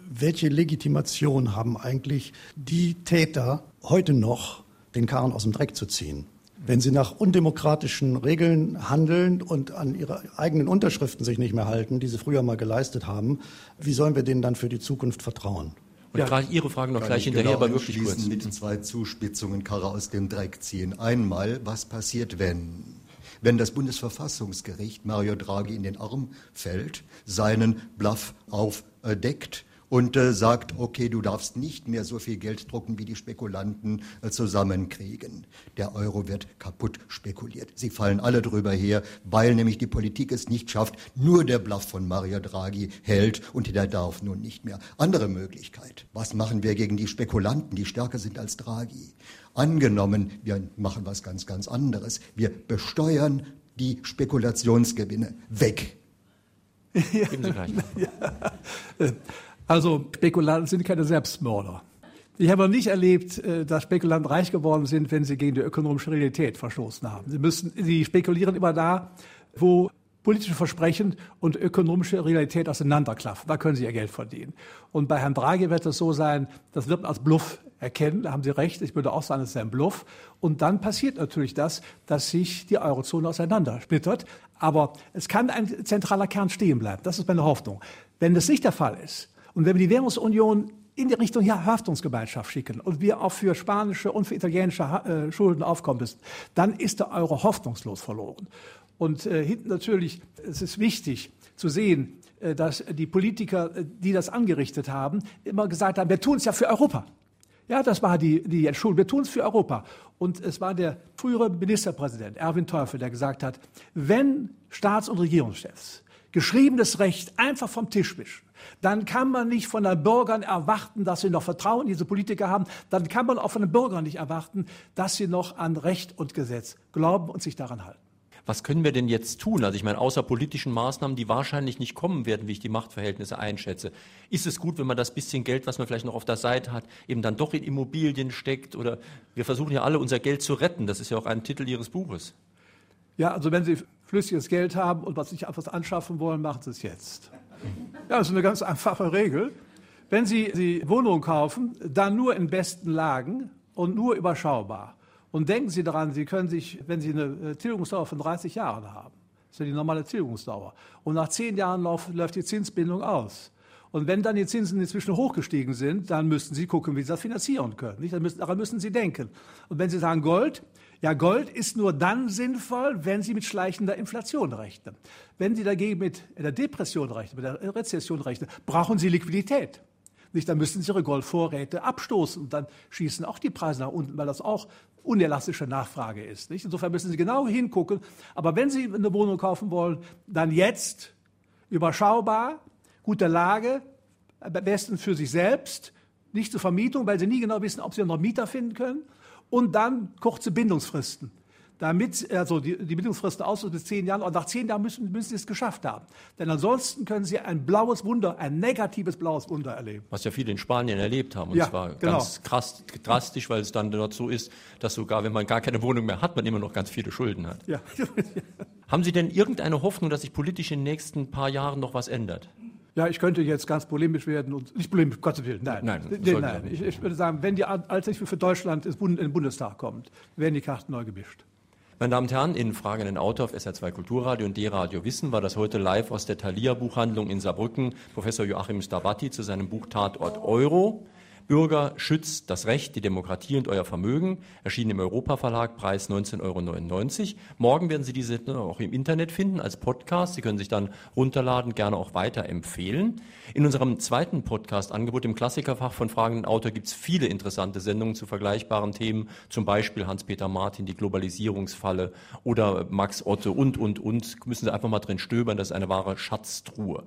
welche Legitimation haben eigentlich die Täter heute noch, den Karren aus dem Dreck zu ziehen? Wenn sie nach undemokratischen Regeln handeln und an ihre eigenen Unterschriften sich nicht mehr halten, die sie früher mal geleistet haben, wie sollen wir denen dann für die Zukunft vertrauen? Und ja, Ihre Frage noch gleich hinterher, genau aber wirklich kurz. mit zwei Zuspitzungen Karre aus dem Dreck ziehen. Einmal, was passiert, wenn wenn das Bundesverfassungsgericht Mario Draghi in den Arm fällt, seinen Bluff aufdeckt und äh, sagt, okay, du darfst nicht mehr so viel Geld drucken, wie die Spekulanten äh, zusammenkriegen. Der Euro wird kaputt spekuliert. Sie fallen alle drüber her, weil nämlich die Politik es nicht schafft, nur der Bluff von Mario Draghi hält und der darf nun nicht mehr. Andere Möglichkeit. Was machen wir gegen die Spekulanten, die stärker sind als Draghi? Angenommen, wir machen was ganz, ganz anderes. Wir besteuern die Spekulationsgewinne weg. Geben Sie gleich. Ja. Also Spekulanten sind keine Selbstmörder. Ich habe noch nicht erlebt, äh, dass Spekulanten reich geworden sind, wenn sie gegen die ökonomische Realität verstoßen haben. Sie müssen, sie spekulieren immer da, wo politische Versprechen und ökonomische Realität auseinanderklaffen. Da können Sie Ihr Geld verdienen. Und bei Herrn Draghi wird es so sein, das wird als Bluff erkennen. Da haben Sie recht. Ich würde auch sagen, es ist ein Bluff. Und dann passiert natürlich das, dass sich die Eurozone auseinandersplittert. Aber es kann ein zentraler Kern stehen bleiben. Das ist meine Hoffnung. Wenn das nicht der Fall ist und wenn wir die Währungsunion in die Richtung ja, Haftungsgemeinschaft schicken und wir auch für spanische und für italienische äh, Schulden aufkommen müssen, dann ist der Euro hoffnungslos verloren. Und äh, hinten natürlich, es ist wichtig zu sehen, äh, dass die Politiker, äh, die das angerichtet haben, immer gesagt haben, wir tun es ja für Europa. Ja, das war die, die Entschuldigung. Wir tun es für Europa. Und es war der frühere Ministerpräsident Erwin Teufel, der gesagt hat, wenn Staats- und Regierungschefs geschriebenes Recht einfach vom Tisch wischen, dann kann man nicht von den Bürgern erwarten, dass sie noch Vertrauen in diese Politiker haben. Dann kann man auch von den Bürgern nicht erwarten, dass sie noch an Recht und Gesetz glauben und sich daran halten. Was können wir denn jetzt tun? Also ich meine, außer politischen Maßnahmen, die wahrscheinlich nicht kommen werden, wie ich die Machtverhältnisse einschätze. Ist es gut, wenn man das bisschen Geld, was man vielleicht noch auf der Seite hat, eben dann doch in Immobilien steckt? Oder wir versuchen ja alle unser Geld zu retten. Das ist ja auch ein Titel Ihres Buches. Ja, also wenn Sie flüssiges Geld haben und was sich etwas anschaffen wollen, machen Sie es jetzt. Ja, das ist eine ganz einfache Regel. Wenn Sie die Wohnung kaufen, dann nur in besten Lagen und nur überschaubar. Und denken Sie daran, Sie können sich, wenn Sie eine äh, Tilgungsdauer von 30 Jahren haben, das ist ja die normale Tilgungsdauer, und nach zehn Jahren läuft, die Zinsbindung aus. Und wenn dann die Zinsen inzwischen hochgestiegen sind, dann müssten Sie gucken, wie Sie das finanzieren können. Nicht? Daran müssen Sie denken. Und wenn Sie sagen Gold, ja, Gold ist nur dann sinnvoll, wenn Sie mit schleichender Inflation rechnen. Wenn Sie dagegen mit der Depression rechnen, mit der Rezession rechnen, brauchen Sie Liquidität. Nicht, dann müssen Sie Ihre Goldvorräte abstoßen und dann schießen auch die Preise nach unten, weil das auch unelastische Nachfrage ist. Nicht? Insofern müssen Sie genau hingucken. Aber wenn Sie eine Wohnung kaufen wollen, dann jetzt überschaubar, gute Lage, am besten für sich selbst, nicht zur Vermietung, weil Sie nie genau wissen, ob Sie noch Mieter finden können. Und dann kurze Bindungsfristen damit, also die, die Bindungsfristen aus bis zehn Jahren, und nach zehn Jahren müssen, müssen Sie es geschafft haben. Denn ansonsten können Sie ein blaues Wunder, ein negatives blaues Wunder erleben. Was ja viele in Spanien erlebt haben. Und Ja, zwar genau. ganz krass, drastisch, weil es dann dort so ist, dass sogar, wenn man gar keine Wohnung mehr hat, man immer noch ganz viele Schulden hat. Ja. Haben Sie denn irgendeine Hoffnung, dass sich politisch in den nächsten paar Jahren noch was ändert? Ja, ich könnte jetzt ganz polemisch werden und nicht polemisch, Gottes Willen, nein. Nein, nein, nein. Ich, ich würde sagen, wenn die Alternative für Deutschland in den Bundestag kommt, werden die Karten neu gemischt. Meine Damen und Herren, in Fragen den Autor auf SR2 Kulturradio und D-Radio Wissen war das heute live aus der Thalia Buchhandlung in Saarbrücken Professor Joachim Stabatti zu seinem Buch Tatort Euro. Bürger schützt das Recht, die Demokratie und euer Vermögen. Erschienen im Europa-Verlag, Preis 19,99 Euro. Morgen werden Sie diese auch im Internet finden als Podcast. Sie können sich dann runterladen, gerne auch weiterempfehlen. In unserem zweiten Podcast-Angebot im Klassikerfach von Fragen an den Autor gibt es viele interessante Sendungen zu vergleichbaren Themen, zum Beispiel Hans-Peter Martin, die Globalisierungsfalle oder Max Otto und, und, und. Müssen Sie einfach mal drin stöbern, das ist eine wahre Schatztruhe.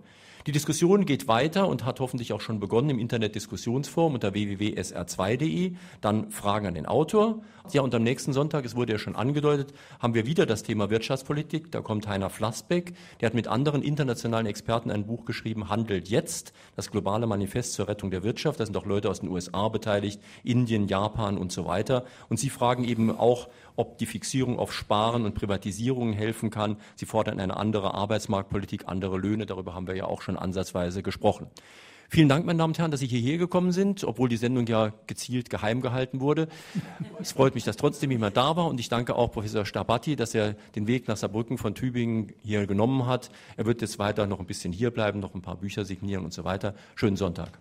Die Diskussion geht weiter und hat hoffentlich auch schon begonnen im Internet Diskussionsforum unter www.sr2.de. Dann Fragen an den Autor. Ja, und am nächsten Sonntag, es wurde ja schon angedeutet, haben wir wieder das Thema Wirtschaftspolitik. Da kommt Heiner Flassbeck. Der hat mit anderen internationalen Experten ein Buch geschrieben, Handelt jetzt, das globale Manifest zur Rettung der Wirtschaft. Da sind auch Leute aus den USA beteiligt, Indien, Japan und so weiter. Und sie fragen eben auch, ob die Fixierung auf Sparen und Privatisierungen helfen kann. Sie fordern eine andere Arbeitsmarktpolitik, andere Löhne. Darüber haben wir ja auch schon ansatzweise gesprochen. Vielen Dank, meine Damen und Herren, dass Sie hierher gekommen sind, obwohl die Sendung ja gezielt geheim gehalten wurde. Es freut mich, dass trotzdem jemand da war und ich danke auch Professor Stabatti, dass er den Weg nach Saarbrücken von Tübingen hier genommen hat. Er wird jetzt weiter noch ein bisschen hier bleiben, noch ein paar Bücher signieren und so weiter. Schönen Sonntag.